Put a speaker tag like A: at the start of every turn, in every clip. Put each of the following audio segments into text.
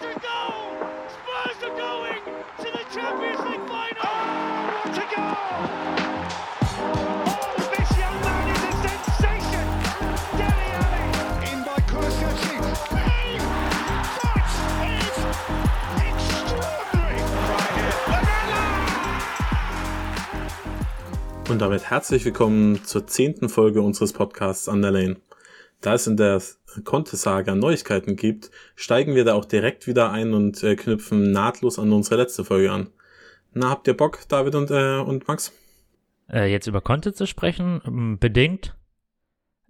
A: to goal! Spurs are going to the Champions League final! Oh, what a goal! Oh, this young man is a sensation! Dele Alli!
B: In by Kulusevski.
A: Hey, that is extraordinary!
C: Und damit herzlich willkommen zur zehnten Folge unseres Podcasts An der Lane. Da es in der Conte-Saga Neuigkeiten gibt, steigen wir da auch direkt wieder ein und äh, knüpfen nahtlos an unsere letzte Folge an. Na, habt ihr Bock, David und, äh, und Max?
D: äh, jetzt über Conte zu sprechen, ähm, bedingt.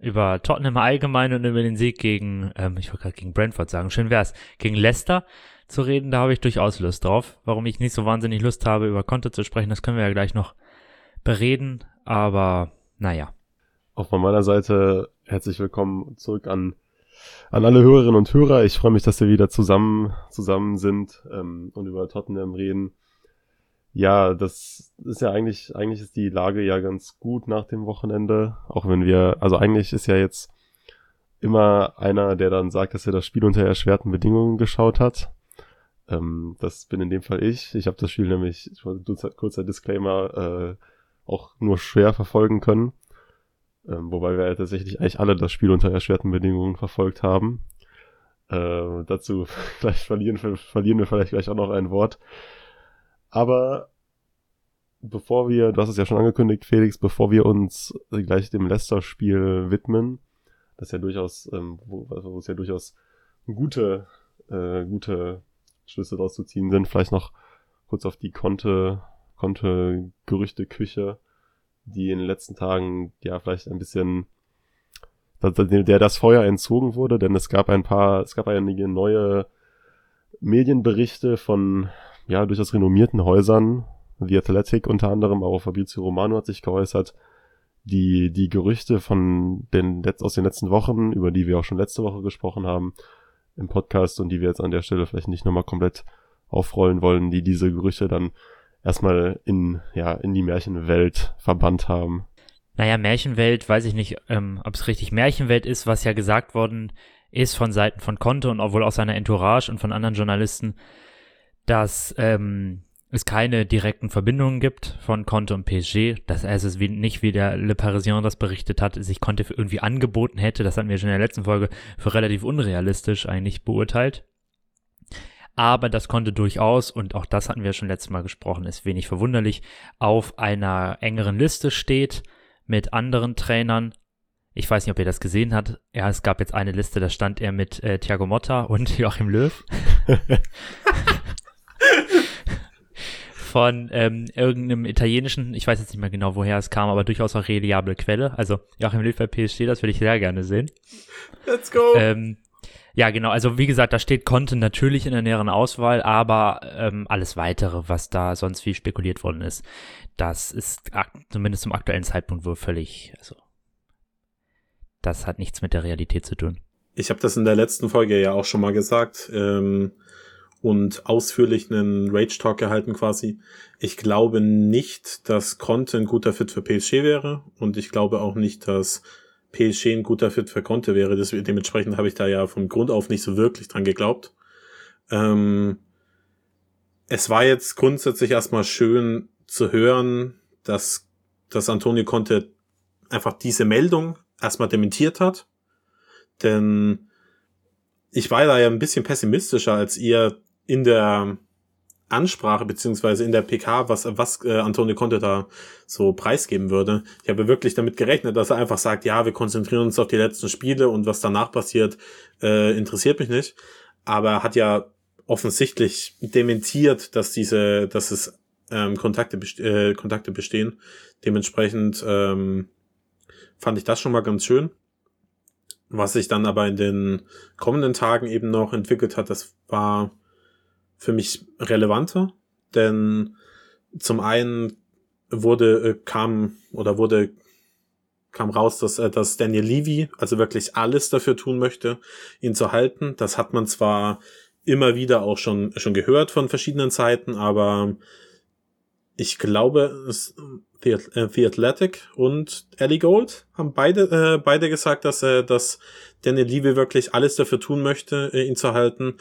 D: Über Tottenham allgemein und über den Sieg gegen, ähm, ich wollte gerade gegen Brentford sagen, schön wär's, gegen Leicester zu reden, da habe ich durchaus Lust drauf. Warum ich nicht so wahnsinnig Lust habe, über Conte zu sprechen, das können wir ja gleich noch bereden, aber naja.
E: Auch von meiner Seite herzlich willkommen zurück an, an alle Hörerinnen und Hörer. Ich freue mich, dass wir wieder zusammen, zusammen sind ähm, und über Tottenham reden. Ja, das ist ja eigentlich, eigentlich ist die Lage ja ganz gut nach dem Wochenende. Auch wenn wir, also eigentlich ist ja jetzt immer einer, der dann sagt, dass er das Spiel unter erschwerten Bedingungen geschaut hat. Ähm, das bin in dem Fall ich. Ich habe das Spiel nämlich, kurzer Disclaimer, äh, auch nur schwer verfolgen können. Ähm, wobei wir ja tatsächlich eigentlich alle das Spiel unter erschwerten Bedingungen verfolgt haben. Äh, dazu vielleicht verlieren, wir- verlieren wir vielleicht gleich auch noch ein Wort. Aber bevor wir, du hast es ja schon angekündigt, Felix, bevor wir uns gleich dem Leicester-Spiel widmen, das ja durchaus, ähm, wo, wo es ja durchaus gute, äh, gute Schlüsse daraus zu ziehen sind, vielleicht noch kurz auf die Konte, Konte Gerüchte-Küche, die in den letzten Tagen ja vielleicht ein bisschen der das Feuer entzogen wurde, denn es gab ein paar, es gab einige neue Medienberichte von ja durchaus renommierten Häusern, The Athletic unter anderem, auch Fabrizio Romano hat sich geäußert, die die Gerüchte von den aus den letzten Wochen, über die wir auch schon letzte Woche gesprochen haben im Podcast und die wir jetzt an der Stelle vielleicht nicht nochmal komplett aufrollen wollen, die diese Gerüchte dann erstmal in ja in die Märchenwelt verbannt haben.
D: Naja, Märchenwelt, weiß ich nicht, ähm, ob es richtig Märchenwelt ist, was ja gesagt worden ist von Seiten von Conte und auch wohl auch seiner Entourage und von anderen Journalisten, dass ähm, es keine direkten Verbindungen gibt von Conte und PSG. Das heißt, es ist nicht, wie der Le Parisien das berichtet hat, sich Conte irgendwie angeboten hätte. Das hatten wir schon in der letzten Folge für relativ unrealistisch eigentlich beurteilt. Aber das konnte durchaus, und auch das hatten wir schon letztes Mal gesprochen, ist wenig verwunderlich, auf einer engeren Liste steht mit anderen Trainern. Ich weiß nicht, ob ihr das gesehen habt. Ja, es gab jetzt eine Liste, da stand er mit äh, Thiago Motta und Joachim Löw. Von ähm, irgendeinem italienischen, ich weiß jetzt nicht mehr genau, woher es kam, aber durchaus auch reliable Quelle. Also Joachim Löw bei PSG, das würde ich sehr gerne sehen.
C: Let's go!
D: Ähm, ja, genau. Also wie gesagt, da steht Conte natürlich in der näheren Auswahl, aber ähm, alles weitere, was da sonst wie spekuliert worden ist, das ist zumindest zum aktuellen Zeitpunkt wohl völlig, also das hat nichts mit der Realität zu tun.
C: Ich habe das in der letzten Folge ja auch schon mal gesagt ähm, und ausführlich einen Rage Talk gehalten quasi. Ich glaube nicht, dass Conte ein guter Fit für PSG wäre und ich glaube auch nicht, dass PSG ein guter Fit für Conte wäre. Das, dementsprechend habe ich da ja von Grund auf nicht so wirklich dran geglaubt. Ähm, es war jetzt grundsätzlich erstmal schön zu hören, dass, dass Antonio Conte einfach diese Meldung erstmal dementiert hat. Denn ich war da ja ein bisschen pessimistischer als ihr in der Ansprache beziehungsweise in der PK, was, was äh, Antonio Conte da so preisgeben würde. Ich habe wirklich damit gerechnet, dass er einfach sagt, ja, wir konzentrieren uns auf die letzten Spiele und was danach passiert, äh, interessiert mich nicht. Aber er hat ja offensichtlich dementiert, dass diese, dass es ähm, Kontakte, äh, Kontakte bestehen. Dementsprechend ähm, fand ich das schon mal ganz schön. Was sich dann aber in den kommenden Tagen eben noch entwickelt hat, das war für mich relevanter, denn zum einen wurde, äh, kam oder wurde, kam raus, dass, äh, dass Daniel Levy also wirklich alles dafür tun möchte, ihn zu halten. Das hat man zwar immer wieder auch schon, schon gehört von verschiedenen Seiten, aber ich glaube, es, The, äh, The Athletic und Ellie Gold haben beide, äh, beide gesagt, dass, äh, dass Daniel Levy wirklich alles dafür tun möchte, äh, ihn zu halten.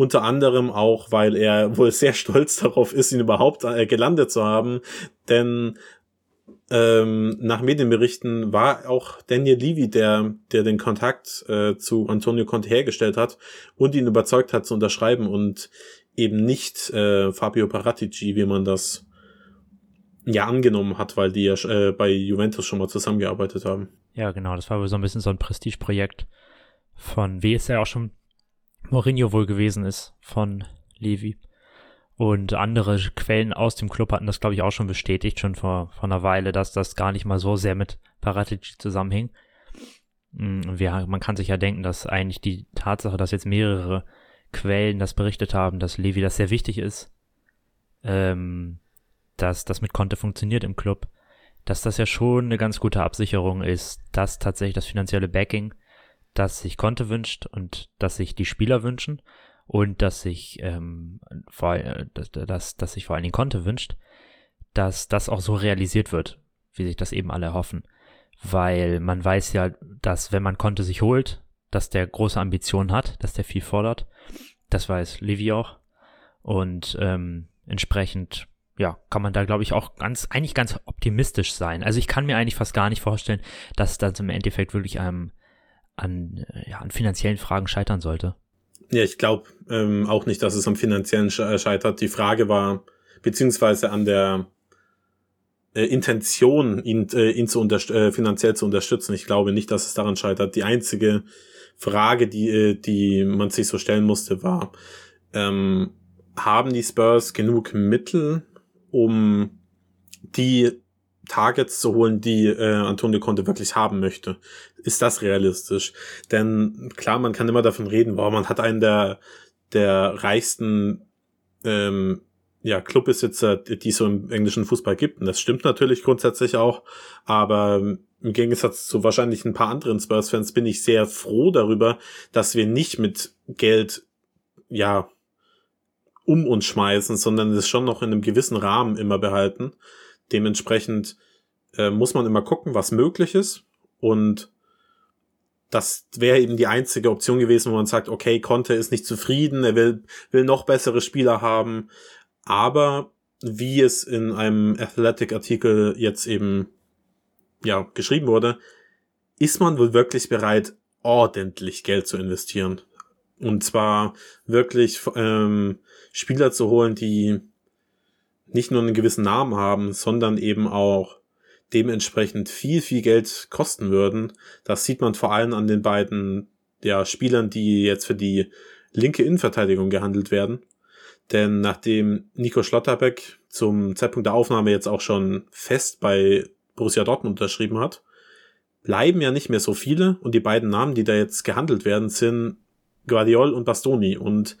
C: Unter anderem auch, weil er wohl sehr stolz darauf ist, ihn überhaupt äh, gelandet zu haben. Denn ähm, nach Medienberichten war auch Daniel Levy, der, der den Kontakt äh, zu Antonio Conte hergestellt hat und ihn überzeugt hat zu unterschreiben und eben nicht äh, Fabio Paratici, wie man das ja angenommen hat, weil die ja äh, bei Juventus schon mal zusammengearbeitet haben.
D: Ja, genau, das war wohl so ein bisschen so ein Prestigeprojekt von, ja auch schon Mourinho wohl gewesen ist, von Levi. Und andere Quellen aus dem Club hatten das, glaube ich, auch schon bestätigt, schon vor, vor einer Weile, dass das gar nicht mal so sehr mit Paratici zusammenhing. Mm, wir, man kann sich ja denken, dass eigentlich die Tatsache, dass jetzt mehrere Quellen das berichtet haben, dass Levi das sehr wichtig ist, ähm, dass das mit Conte funktioniert im Club, dass das ja schon eine ganz gute Absicherung ist, dass tatsächlich das finanzielle Backing, das sich Conte wünscht und das sich die Spieler wünschen und dass sich ähm, vor, äh, dass, dass, dass sich vor allen Dingen Conte wünscht, dass das auch so realisiert wird, wie sich das eben alle erhoffen. Weil man weiß ja, dass wenn man Conte sich holt, dass der große Ambitionen hat, dass der viel fordert. Das weiß Levi auch. Und ähm, entsprechend, ja, kann man da, glaube ich, auch ganz, eigentlich ganz optimistisch sein. Also ich kann mir eigentlich fast gar nicht vorstellen, dass das im Endeffekt wirklich ähm, an, ja, an finanziellen Fragen scheitern sollte.
C: Ja, ich glaube ähm, auch nicht, dass es am finanziellen scheitert. Die Frage war, beziehungsweise an der äh, Intention, ihn, äh, ihn zu äh, finanziell zu unterstützen. Ich glaube nicht, dass es daran scheitert. Die einzige Frage, die, äh, die man sich so stellen musste, war, ähm, haben die Spurs genug Mittel, um die Targets zu holen, die äh, Antonio Conte wirklich haben möchte. Ist das realistisch? Denn klar, man kann immer davon reden, wow, man hat einen der, der reichsten ähm, ja, Clubbesitzer, die es so im englischen Fußball gibt. Und das stimmt natürlich grundsätzlich auch. Aber im Gegensatz zu wahrscheinlich ein paar anderen Spurs-Fans bin ich sehr froh darüber, dass wir nicht mit Geld, ja, um uns schmeißen, sondern es schon noch in einem gewissen Rahmen immer behalten. Dementsprechend äh, muss man immer gucken, was möglich ist. Und das wäre eben die einzige Option gewesen, wo man sagt, okay, Conte ist nicht zufrieden, er will, will noch bessere Spieler haben. Aber wie es in einem Athletic-Artikel jetzt eben ja geschrieben wurde, ist man wohl wirklich bereit, ordentlich Geld zu investieren. Und zwar wirklich ähm, Spieler zu holen, die nicht nur einen gewissen Namen haben, sondern eben auch dementsprechend viel, viel Geld kosten würden. Das sieht man vor allem an den beiden ja, Spielern, die jetzt für die linke Innenverteidigung gehandelt werden. Denn nachdem Nico Schlotterbeck zum Zeitpunkt der Aufnahme jetzt auch schon fest bei Borussia Dortmund unterschrieben hat, bleiben ja nicht mehr so viele und die beiden Namen, die da jetzt gehandelt werden, sind Guardiol und Bastoni und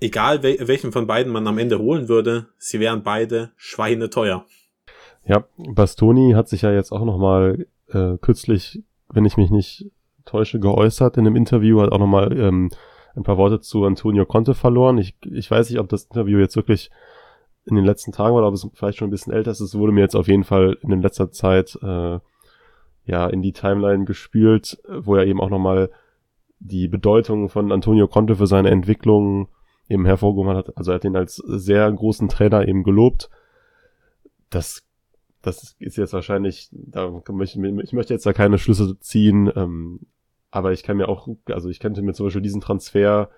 C: egal welchen von beiden man am Ende holen würde, sie wären beide schweineteuer.
E: Ja, Bastoni hat sich ja jetzt auch nochmal äh, kürzlich, wenn ich mich nicht täusche, geäußert in einem Interview, hat auch nochmal ähm, ein paar Worte zu Antonio Conte verloren. Ich, ich weiß nicht, ob das Interview jetzt wirklich in den letzten Tagen war, ob es vielleicht schon ein bisschen älter ist. Es wurde mir jetzt auf jeden Fall in letzter Zeit äh, ja in die Timeline gespült, wo er eben auch nochmal die Bedeutung von Antonio Conte für seine Entwicklung eben hervorgehoben hat. Also er hat ihn als sehr großen Trainer eben gelobt. Das das ist jetzt wahrscheinlich, da möchte, ich möchte jetzt da keine Schlüsse ziehen, ähm, aber ich kann mir auch, also ich könnte mir zum Beispiel diesen Transfer,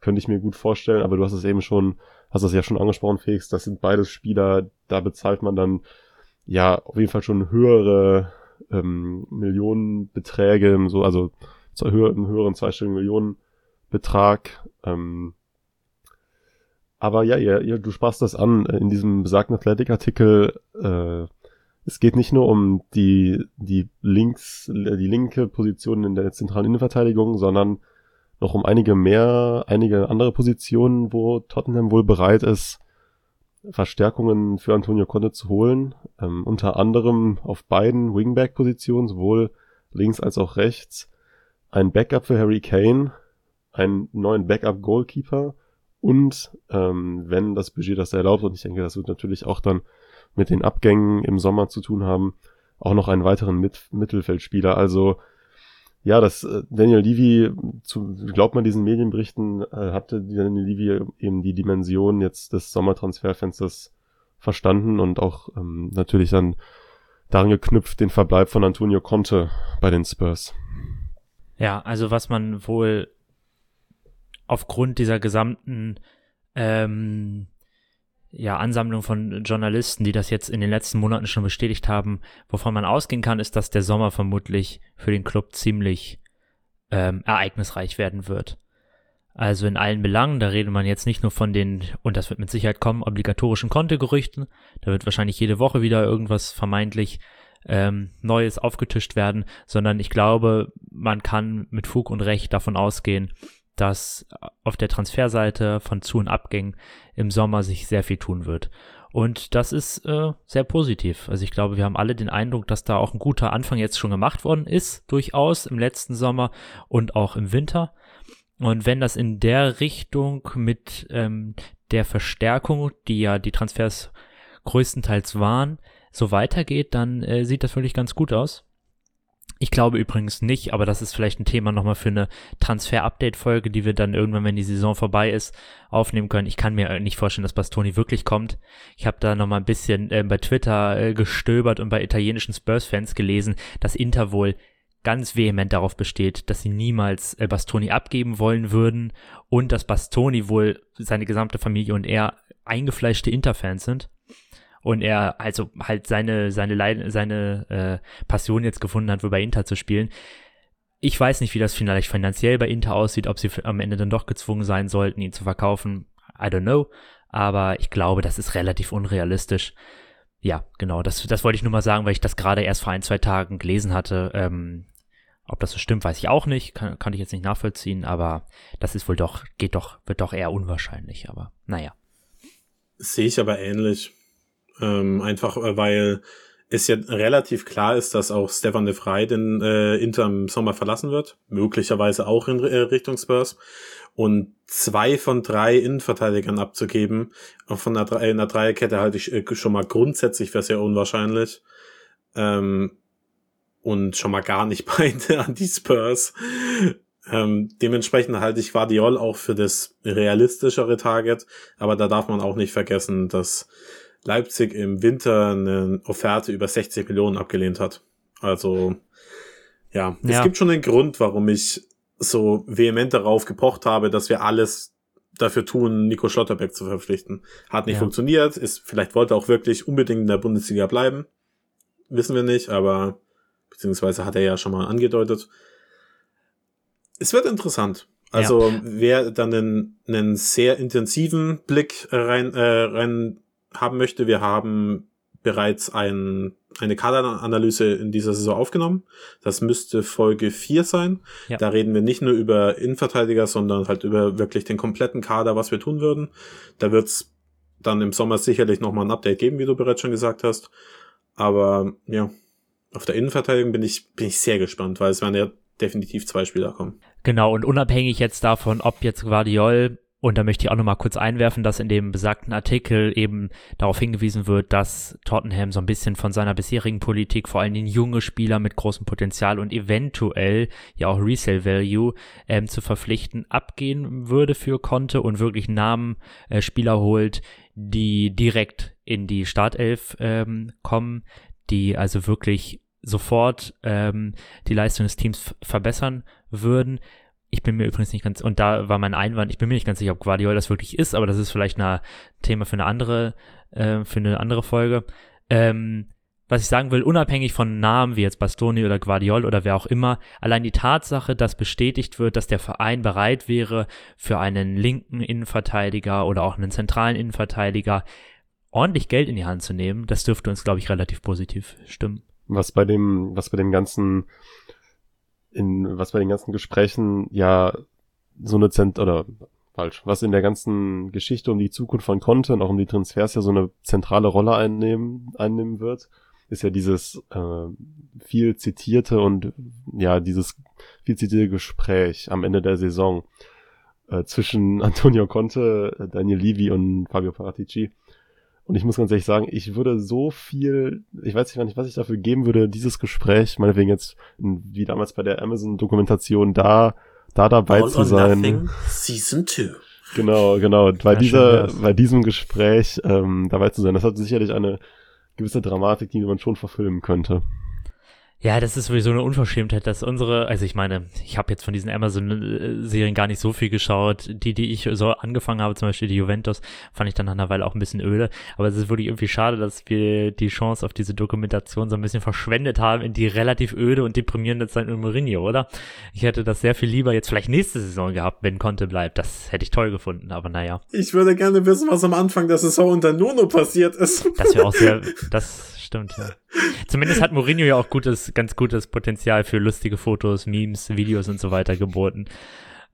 E: könnte ich mir gut vorstellen, aber du hast es eben schon, hast das ja schon angesprochen, Felix, das sind beides Spieler, da bezahlt man dann ja auf jeden Fall schon höhere ähm, Millionenbeträge, so, also zu höheren, höheren zweistelligen Millionenbetrag. Ähm, aber ja, ihr, ihr, du sprachst das an in diesem besagten Athletic-Artikel. Äh, es geht nicht nur um die, die links, die linke Position in der zentralen Innenverteidigung, sondern noch um einige mehr, einige andere Positionen, wo Tottenham wohl bereit ist, Verstärkungen für Antonio Conte zu holen. Ähm, unter anderem auf beiden Wingback-Positionen, sowohl links als auch rechts. Ein Backup für Harry Kane, einen neuen Backup-Goalkeeper und ähm, wenn das Budget das erlaubt, und ich denke, das wird natürlich auch dann mit den Abgängen im Sommer zu tun haben, auch noch einen weiteren Mit Mittelfeldspieler. Also ja, das äh, Daniel Levy, zu, glaubt man diesen Medienberichten, äh, hatte Daniel Levy eben die Dimension jetzt des Sommertransferfensters verstanden und auch ähm, natürlich dann daran geknüpft den Verbleib von Antonio Conte bei den Spurs.
D: Ja, also was man wohl aufgrund dieser gesamten ähm, ja, Ansammlung von Journalisten, die das jetzt in den letzten Monaten schon bestätigt haben, wovon man ausgehen kann, ist, dass der Sommer vermutlich für den Club ziemlich ähm, ereignisreich werden wird. Also in allen Belangen, da redet man jetzt nicht nur von den, und das wird mit Sicherheit kommen, obligatorischen Kontogerüchten. Da wird wahrscheinlich jede Woche wieder irgendwas vermeintlich ähm, Neues aufgetischt werden, sondern ich glaube, man kann mit Fug und Recht davon ausgehen, dass auf der Transferseite von Zu- und Abgängen im Sommer sich sehr viel tun wird. Und das ist äh, sehr positiv. Also ich glaube, wir haben alle den Eindruck, dass da auch ein guter Anfang jetzt schon gemacht worden ist, durchaus im letzten Sommer und auch im Winter. Und wenn das in der Richtung mit ähm, der Verstärkung, die ja die Transfers größtenteils waren, so weitergeht, dann äh, sieht das wirklich ganz gut aus. Ich glaube übrigens nicht, aber das ist vielleicht ein Thema nochmal für eine Transfer-Update-Folge, die wir dann irgendwann, wenn die Saison vorbei ist, aufnehmen können. Ich kann mir nicht vorstellen, dass Bastoni wirklich kommt. Ich habe da nochmal ein bisschen äh, bei Twitter äh, gestöbert und bei italienischen Spurs-Fans gelesen, dass Inter wohl ganz vehement darauf besteht, dass sie niemals äh, Bastoni abgeben wollen würden und dass Bastoni wohl seine gesamte Familie und er eingefleischte Inter-Fans sind und er also halt seine seine Leid seine äh, Passion jetzt gefunden hat, wo bei Inter zu spielen. Ich weiß nicht, wie das vielleicht finanziell bei Inter aussieht, ob sie am Ende dann doch gezwungen sein sollten, ihn zu verkaufen. I don't know. Aber ich glaube, das ist relativ unrealistisch. Ja, genau. Das, das wollte ich nur mal sagen, weil ich das gerade erst vor ein, zwei Tagen gelesen hatte. Ähm, ob das so stimmt, weiß ich auch nicht. Kann, kann ich jetzt nicht nachvollziehen, aber das ist wohl doch, geht doch, wird doch eher unwahrscheinlich. Aber naja.
C: Sehe ich aber ähnlich. Ähm, einfach äh, weil es ja relativ klar ist, dass auch Stefan de Vrij den äh, Inter im Sommer verlassen wird. Möglicherweise auch in äh, Richtung Spurs. Und zwei von drei Innenverteidigern abzugeben, auch von einer, einer Dreierkette halte ich äh, schon mal grundsätzlich für sehr unwahrscheinlich. Ähm, und schon mal gar nicht bei an die Spurs. Ähm, dementsprechend halte ich Guardiol auch für das realistischere Target, aber da darf man auch nicht vergessen, dass Leipzig im Winter eine Offerte über 60 Millionen abgelehnt hat. Also ja, ja. es gibt schon einen Grund, warum ich so vehement darauf gepocht habe, dass wir alles dafür tun, Nico Schlotterbeck zu verpflichten. Hat nicht ja. funktioniert, ist, vielleicht wollte er auch wirklich unbedingt in der Bundesliga bleiben. Wissen wir nicht, aber beziehungsweise hat er ja schon mal angedeutet. Es wird interessant. Also ja. wer dann einen, einen sehr intensiven Blick rein, äh, rein haben möchte, wir haben bereits ein, eine Kaderanalyse in dieser Saison aufgenommen. Das müsste Folge 4 sein. Ja. Da reden wir nicht nur über Innenverteidiger, sondern halt über wirklich den kompletten Kader, was wir tun würden. Da wird's dann im Sommer sicherlich nochmal ein Update geben, wie du bereits schon gesagt hast. Aber ja, auf der Innenverteidigung bin ich, bin ich sehr gespannt, weil es werden ja definitiv zwei Spieler kommen.
D: Genau, und unabhängig jetzt davon, ob jetzt Guardiol und da möchte ich auch nochmal kurz einwerfen, dass in dem besagten Artikel eben darauf hingewiesen wird, dass Tottenham so ein bisschen von seiner bisherigen Politik, vor allen Dingen junge Spieler mit großem Potenzial und eventuell ja auch Resale Value ähm, zu verpflichten, abgehen würde für Conte und wirklich Namen äh, Spieler holt, die direkt in die Startelf ähm, kommen, die also wirklich sofort ähm, die Leistung des Teams verbessern würden. Ich bin mir übrigens nicht ganz, und da war mein Einwand, ich bin mir nicht ganz sicher, ob Guardiola das wirklich ist, aber das ist vielleicht ein Thema für eine andere, äh, für eine andere Folge. Ähm, was ich sagen will, unabhängig von Namen wie jetzt Bastoni oder Guardiol oder wer auch immer, allein die Tatsache, dass bestätigt wird, dass der Verein bereit wäre, für einen linken Innenverteidiger oder auch einen zentralen Innenverteidiger ordentlich Geld in die Hand zu nehmen, das dürfte uns, glaube ich, relativ positiv stimmen.
E: Was bei dem, was bei dem ganzen in was bei den ganzen Gesprächen ja so eine Zent oder falsch, was in der ganzen Geschichte um die Zukunft von Conte und auch um die Transfers ja so eine zentrale Rolle einnehmen, einnehmen wird, ist ja dieses äh, viel zitierte und ja, dieses viel zitierte Gespräch am Ende der Saison äh, zwischen Antonio Conte, Daniel Levy und Fabio Paratici. Und ich muss ganz ehrlich sagen, ich würde so viel, ich weiß nicht, was ich dafür geben würde, dieses Gespräch, meinetwegen jetzt, wie damals bei der Amazon-Dokumentation, da, da dabei All zu sein. Nothing,
C: Season 2.
E: Genau, genau. Bei ja, dieser, bei diesem Gespräch ähm, dabei zu sein, das hat sicherlich eine gewisse Dramatik, die man schon verfilmen könnte.
D: Ja, das ist sowieso eine Unverschämtheit, dass unsere, also ich meine, ich habe jetzt von diesen Amazon-Serien gar nicht so viel geschaut. Die, die ich so angefangen habe, zum Beispiel die Juventus, fand ich dann nach einer Weile auch ein bisschen öde. Aber es ist wirklich irgendwie schade, dass wir die Chance auf diese Dokumentation so ein bisschen verschwendet haben in die relativ öde und deprimierende Zeit mit Mourinho, oder? Ich hätte das sehr viel lieber jetzt vielleicht nächste Saison gehabt, wenn Conte bleibt. Das hätte ich toll gefunden, aber naja.
C: Ich würde gerne wissen, was am Anfang der Saison unter Nuno passiert ist.
D: Das wäre auch sehr, das stimmt, ja. Zumindest hat Mourinho ja auch gutes, ganz gutes Potenzial für lustige Fotos, Memes, Videos und so weiter geboten.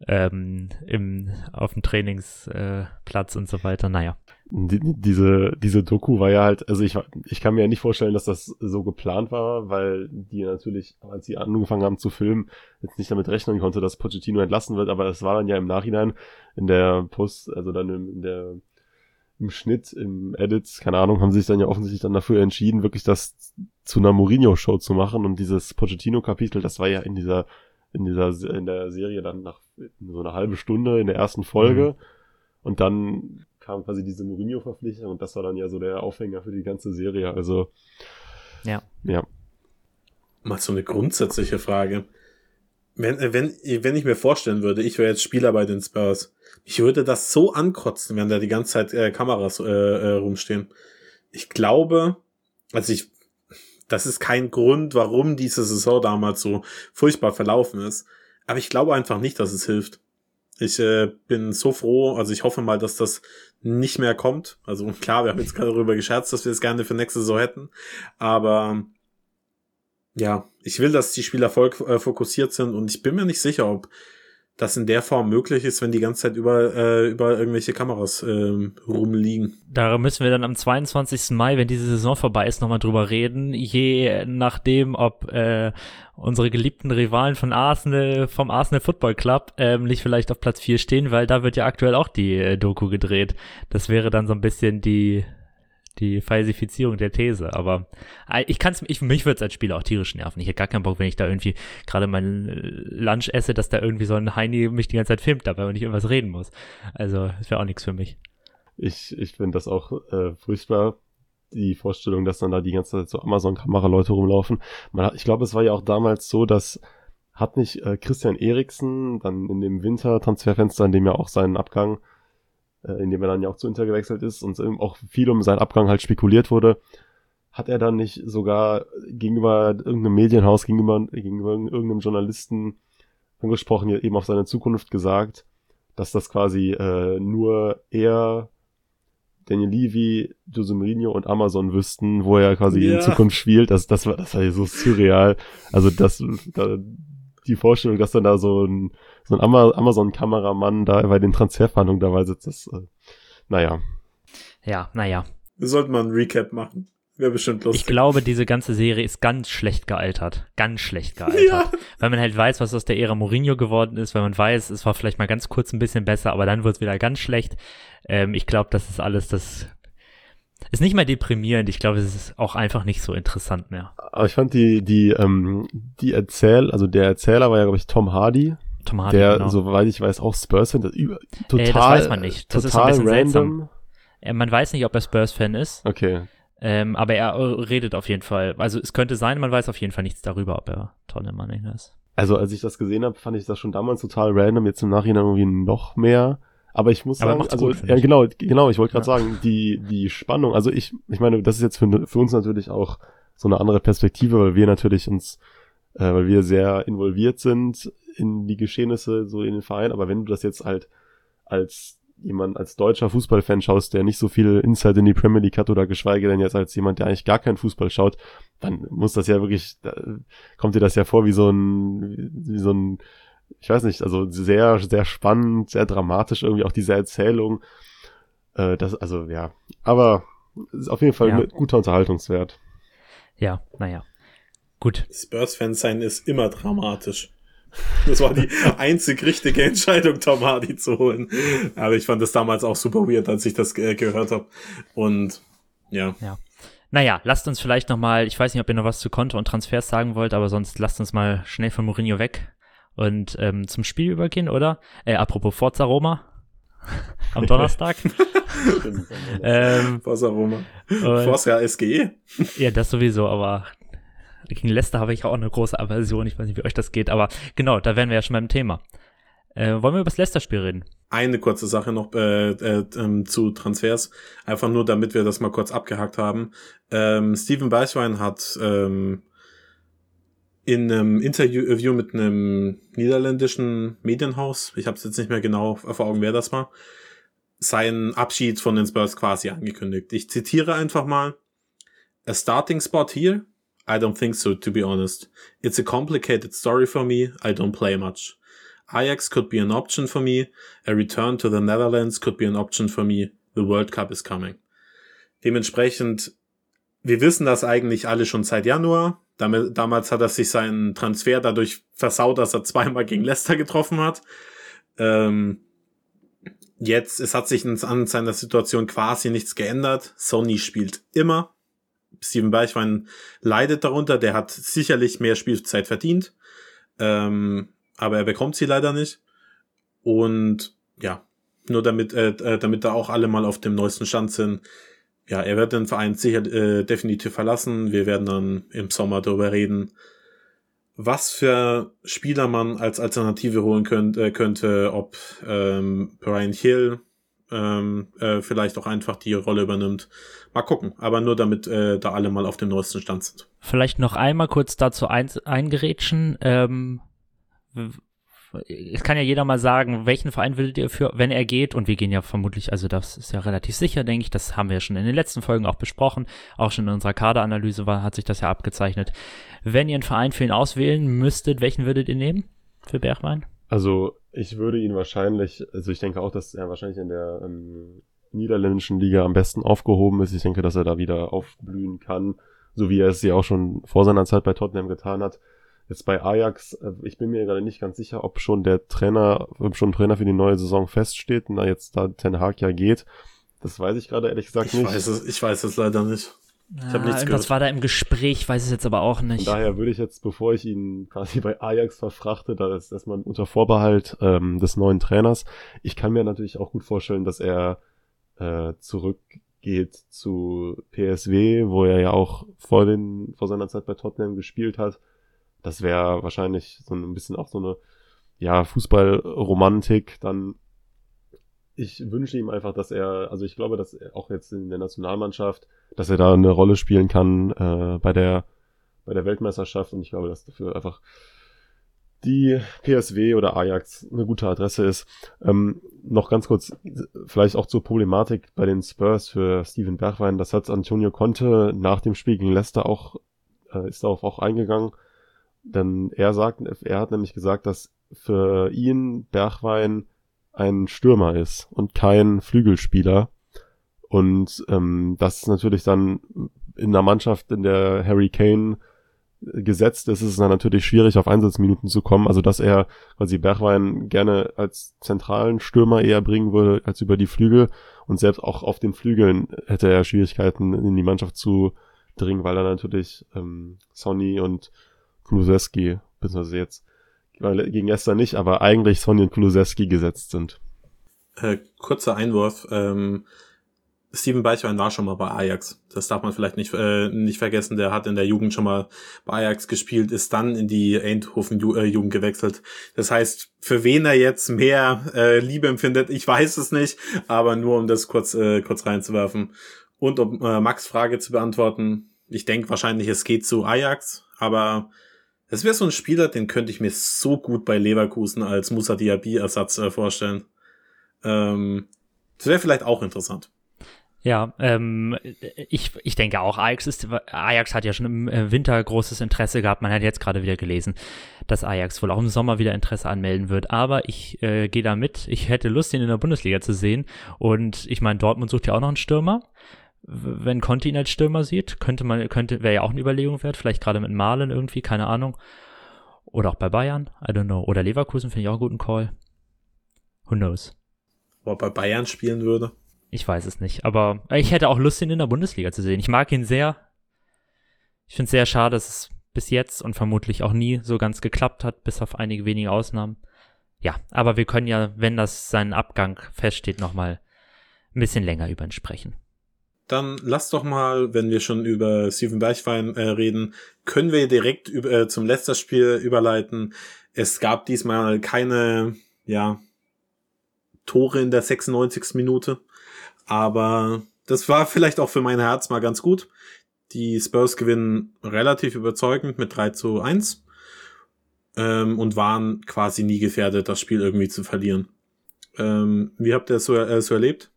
D: Ähm, im, auf dem Trainingsplatz äh, und so weiter. Naja.
E: Die, diese, diese Doku war ja halt, also ich, ich kann mir ja nicht vorstellen, dass das so geplant war, weil die natürlich, als sie angefangen haben zu filmen, jetzt nicht damit rechnen konnte, dass Pochettino entlassen wird, aber das war dann ja im Nachhinein in der Post, also dann in der im Schnitt, im Edit, keine Ahnung, haben sie sich dann ja offensichtlich dann dafür entschieden, wirklich das zu einer Mourinho-Show zu machen. Und dieses Pochettino-Kapitel, das war ja in dieser, in dieser, in der Serie dann nach so einer halbe Stunde in der ersten Folge. Mhm. Und dann kam quasi diese Mourinho-Verpflichtung und das war dann ja so der Aufhänger für die ganze Serie. Also,
D: ja.
E: Ja.
C: Mal so eine grundsätzliche Frage. Wenn, wenn, wenn ich mir vorstellen würde, ich wäre jetzt Spieler bei den Spurs, ich würde das so ankotzen, wenn da die ganze Zeit äh, Kameras äh, äh, rumstehen. Ich glaube, also ich, das ist kein Grund, warum diese Saison damals so furchtbar verlaufen ist. Aber ich glaube einfach nicht, dass es hilft. Ich äh, bin so froh, also ich hoffe mal, dass das nicht mehr kommt. Also klar, wir haben jetzt gerade darüber gescherzt, dass wir es gerne für nächste Saison hätten. Aber ja, ich will, dass die Spieler voll äh, fokussiert sind und ich bin mir nicht sicher, ob das in der Form möglich ist, wenn die ganze Zeit über, äh, über irgendwelche Kameras äh, rumliegen.
D: Da müssen wir dann am 22. Mai, wenn diese Saison vorbei ist, nochmal drüber reden. Je nachdem, ob äh, unsere geliebten Rivalen von Arsenal, vom Arsenal Football Club ähm, nicht vielleicht auf Platz 4 stehen, weil da wird ja aktuell auch die äh, Doku gedreht. Das wäre dann so ein bisschen die die Falsifizierung der These. Aber ich kann es, ich, mich würde es als Spieler auch tierisch nerven. Ich hätte gar keinen Bock, wenn ich da irgendwie gerade meinen äh, Lunch esse, dass da irgendwie so ein Heini mich die ganze Zeit filmt dabei und ich irgendwas reden muss. Also, das wäre auch nichts für mich.
E: Ich, ich finde das auch äh, furchtbar, die Vorstellung, dass dann da die ganze Zeit so Amazon-Kamera-Leute rumlaufen. Man hat, ich glaube, es war ja auch damals so, dass hat nicht äh, Christian Eriksen dann in dem Winter-Transferfenster, in dem ja auch seinen Abgang äh, in dem er dann ja auch zu Inter gewechselt ist und auch viel um seinen Abgang halt spekuliert wurde, hat er dann nicht sogar gegenüber irgendeinem Medienhaus, gegenüber, gegenüber irgendeinem Journalisten angesprochen, eben auf seine Zukunft gesagt, dass das quasi äh, nur er, Daniel Levy, Jose Mourinho und Amazon wüssten, wo er quasi ja. in Zukunft spielt. Das, das war, das war so surreal. Also das, da, die Vorstellung, dass dann da so ein so ein Amazon-Kameramann da bei den Transferverhandlungen dabei sitzt, das, äh, naja.
D: Ja, naja.
C: Wir sollten mal ein Recap machen. Wäre bestimmt lustig.
D: Ich glaube, diese ganze Serie ist ganz schlecht gealtert. Ganz schlecht gealtert. Ja. Weil man halt weiß, was aus der Ära Mourinho geworden ist, weil man weiß, es war vielleicht mal ganz kurz ein bisschen besser, aber dann wird es wieder ganz schlecht. Ähm, ich glaube, das ist alles das ist nicht mal deprimierend. Ich glaube, es ist auch einfach nicht so interessant mehr.
E: Aber ich fand die, die, ähm, die Erzähl, also der Erzähler war ja, glaube ich, Tom Hardy. Tom Hardy, der, genau. soweit ich weiß, auch Spurs-Fan.
D: Total, äh, das weiß man nicht. Das total ist ein bisschen random. Äh, man weiß nicht, ob er Spurs-Fan ist.
E: Okay.
D: Ähm, aber er redet auf jeden Fall. Also es könnte sein, man weiß auf jeden Fall nichts darüber, ob er tolle Mann ist.
E: Also als ich das gesehen habe, fand ich das schon damals total random, jetzt im Nachhinein irgendwie noch mehr. Aber ich muss sagen, also gut, ja, genau, genau, ich wollte gerade ja. sagen, die die Spannung, also ich ich meine, das ist jetzt für, für uns natürlich auch so eine andere Perspektive, weil wir natürlich uns äh, weil wir sehr involviert sind in die Geschehnisse so in den Verein, aber wenn du das jetzt halt als jemand als deutscher Fußballfan schaust, der nicht so viel Insight in die Premier League hat oder geschweige denn jetzt als jemand, der eigentlich gar keinen Fußball schaut, dann muss das ja wirklich, da kommt dir das ja vor wie so ein, wie so ein, ich weiß nicht, also sehr, sehr spannend, sehr dramatisch irgendwie auch diese Erzählung. Äh, das, also ja, aber ist auf jeden Fall ja. ein guter Unterhaltungswert.
D: Ja, naja. Gut.
C: Spurs-Fan sein ist immer dramatisch. Das war die einzig richtige Entscheidung, Tom Hardy zu holen. Aber ich fand das damals auch super weird, als ich das ge gehört habe. Und Ja.
D: Ja. Naja, lasst uns vielleicht nochmal, ich weiß nicht, ob ihr noch was zu Konto und Transfers sagen wollt, aber sonst lasst uns mal schnell von Mourinho weg und ähm, zum Spiel übergehen, oder? Äh, apropos Forza Roma am Donnerstag. ähm,
C: Forza Roma. Forza SGE.
D: Ja, das sowieso, aber gegen Leicester habe ich auch eine große Aversion. Ich weiß nicht, wie euch das geht, aber genau, da wären wir ja schon beim Thema. Äh, wollen wir über das Leicester-Spiel reden?
C: Eine kurze Sache noch äh, äh, ähm, zu Transfers. Einfach nur, damit wir das mal kurz abgehakt haben. Ähm, Steven Beiswein hat ähm, in einem Interview mit einem niederländischen Medienhaus, ich habe es jetzt nicht mehr genau vor Augen, wer das war, seinen Abschied von den Spurs quasi angekündigt. Ich zitiere einfach mal. A starting spot here? I don't think so, to be honest. It's a complicated story for me. I don't play much. Ajax could be an option for me. A return to the Netherlands could be an option for me. The World Cup is coming. Dementsprechend, wir wissen das eigentlich alle schon seit Januar. Damals hat er sich seinen Transfer dadurch versaut, dass er zweimal gegen Leicester getroffen hat. Ähm, jetzt, es hat sich an seiner Situation quasi nichts geändert. Sony spielt immer. Steven Beichwein leidet darunter. Der hat sicherlich mehr Spielzeit verdient. Ähm, aber er bekommt sie leider nicht. Und ja, nur damit, äh, äh, damit da auch alle mal auf dem neuesten Stand sind. Ja, er wird den Verein sicher äh, definitiv verlassen. Wir werden dann im Sommer darüber reden, was für Spieler man als Alternative holen könnt, äh, könnte, ob ähm, Brian Hill ähm, äh, vielleicht auch einfach die Rolle übernimmt. Mal gucken, aber nur damit äh, da alle mal auf dem neuesten Stand sind.
D: Vielleicht noch einmal kurz dazu ein, eingerätschen. Ähm, es kann ja jeder mal sagen, welchen Verein würdet ihr für, wenn er geht, und wir gehen ja vermutlich, also das ist ja relativ sicher, denke ich, das haben wir ja schon in den letzten Folgen auch besprochen, auch schon in unserer Kaderanalyse war, hat sich das ja abgezeichnet. Wenn ihr einen Verein für ihn auswählen müsstet, welchen würdet ihr nehmen für Bergwein?
E: Also ich würde ihn wahrscheinlich, also ich denke auch, dass er wahrscheinlich in der ähm, niederländischen Liga am besten aufgehoben ist. Ich denke, dass er da wieder aufblühen kann, so wie er es ja auch schon vor seiner Zeit bei Tottenham getan hat. Jetzt bei Ajax, äh, ich bin mir gerade nicht ganz sicher, ob schon der Trainer, ob schon ein Trainer für die neue Saison feststeht, na jetzt da Ten Hag ja geht. Das weiß ich gerade ehrlich gesagt
C: Ich
E: nicht.
C: weiß es, ich weiß es leider nicht. Ich hab nichts
D: irgendwas
C: gehört.
D: war da im Gespräch, weiß es jetzt aber auch
E: Von
D: nicht.
E: daher würde ich jetzt, bevor ich ihn quasi bei Ajax verfrachte, da ist erstmal unter Vorbehalt ähm, des neuen Trainers. Ich kann mir natürlich auch gut vorstellen, dass er äh, zurückgeht zu PSW, wo er ja auch vor, den, vor seiner Zeit bei Tottenham gespielt hat. Das wäre wahrscheinlich so ein bisschen auch so eine ja, Fußballromantik. Dann ich wünsche ihm einfach, dass er, also ich glaube, dass er auch jetzt in der Nationalmannschaft, dass er da eine Rolle spielen kann äh, bei der bei der Weltmeisterschaft und ich glaube, dass dafür einfach die PSW oder Ajax eine gute Adresse ist. Ähm, noch ganz kurz, vielleicht auch zur Problematik bei den Spurs für Steven Bergwein. Das hat Antonio Conte nach dem Spiel gegen Leicester auch, äh, ist darauf auch eingegangen. Denn er sagt, er hat nämlich gesagt, dass für ihn Bergwein ein Stürmer ist und kein Flügelspieler. Und ähm, das ist natürlich dann in einer Mannschaft, in der Harry Kane gesetzt ist, ist es dann natürlich schwierig, auf Einsatzminuten zu kommen. Also dass er quasi Bergwein gerne als zentralen Stürmer eher bringen würde als über die Flügel. Und selbst auch auf den Flügeln hätte er Schwierigkeiten, in die Mannschaft zu dringen, weil er natürlich ähm, Sonny und Kulusewski, beziehungsweise jetzt weil gegen Leicester nicht, aber eigentlich Sonny und Kulusewski gesetzt sind.
C: Äh, kurzer Einwurf. Ähm, Steven Beichwein war schon mal bei Ajax. Das darf man vielleicht nicht, äh, nicht vergessen. Der hat in der Jugend schon mal bei Ajax gespielt, ist dann in die Eindhoven-Jugend gewechselt. Das heißt, für wen er jetzt mehr äh, Liebe empfindet, ich weiß es nicht, aber nur um das kurz, äh, kurz reinzuwerfen. Und um äh, Max Frage zu beantworten, ich denke wahrscheinlich, es geht zu Ajax, aber es wäre so ein Spieler, den könnte ich mir so gut bei Leverkusen als Musa Diaby-Ersatz äh, vorstellen. Ähm, das wäre vielleicht auch interessant.
D: Ja, ähm, ich, ich denke auch, Ajax, ist, Ajax hat ja schon im äh, Winter großes Interesse gehabt. Man hat jetzt gerade wieder gelesen, dass Ajax wohl auch im Sommer wieder Interesse anmelden wird. Aber ich äh, gehe da mit. Ich hätte Lust, ihn in der Bundesliga zu sehen. Und ich meine, Dortmund sucht ja auch noch einen Stürmer. Wenn Conti ihn als Stürmer sieht, könnte man, könnte, wäre ja auch eine Überlegung wert. Vielleicht gerade mit Malen irgendwie, keine Ahnung. Oder auch bei Bayern, I don't know. Oder Leverkusen finde ich auch einen guten Call. Who knows?
C: Ob er bei Bayern spielen würde.
D: ich weiß es nicht. Aber ich hätte auch Lust, ihn in der Bundesliga zu sehen. Ich mag ihn sehr. Ich finde es sehr schade, dass es bis jetzt und vermutlich auch nie so ganz geklappt hat, bis auf einige wenige Ausnahmen. Ja, aber wir können ja, wenn das sein Abgang feststeht, nochmal ein bisschen länger über ihn sprechen.
C: Dann lass doch mal, wenn wir schon über Steven Bergwein äh, reden, können wir direkt über, äh, zum letzten Spiel überleiten. Es gab diesmal keine, ja, Tore in der 96. Minute, aber das war vielleicht auch für mein Herz mal ganz gut. Die Spurs gewinnen relativ überzeugend mit 3 zu 1 ähm, und waren quasi nie gefährdet, das Spiel irgendwie zu verlieren. Ähm, wie habt ihr das so, äh, so erlebt?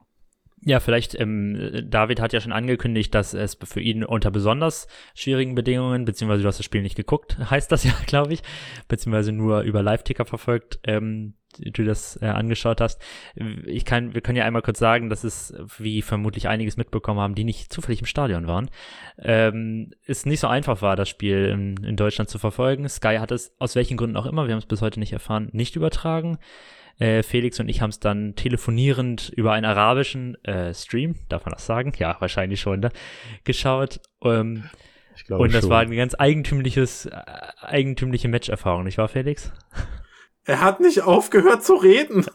D: Ja, vielleicht, ähm, David hat ja schon angekündigt, dass es für ihn unter besonders schwierigen Bedingungen, beziehungsweise du hast das Spiel nicht geguckt, heißt das ja, glaube ich, beziehungsweise nur über Live-Ticker verfolgt, ähm, du das äh, angeschaut hast. Ich kann, wir können ja einmal kurz sagen, dass es, wie vermutlich einiges mitbekommen haben, die nicht zufällig im Stadion waren, ähm, es nicht so einfach war, das Spiel in, in Deutschland zu verfolgen. Sky hat es aus welchen Gründen auch immer, wir haben es bis heute nicht erfahren, nicht übertragen. Äh, Felix und ich haben es dann telefonierend über einen arabischen äh, Stream, darf man das sagen? Ja, wahrscheinlich schon, ne? geschaut. Ähm, ich glaube und das schon. war eine ganz eigentümliches, äh, eigentümliche Matcherfahrung, nicht wahr, Felix?
C: Er hat nicht aufgehört zu reden.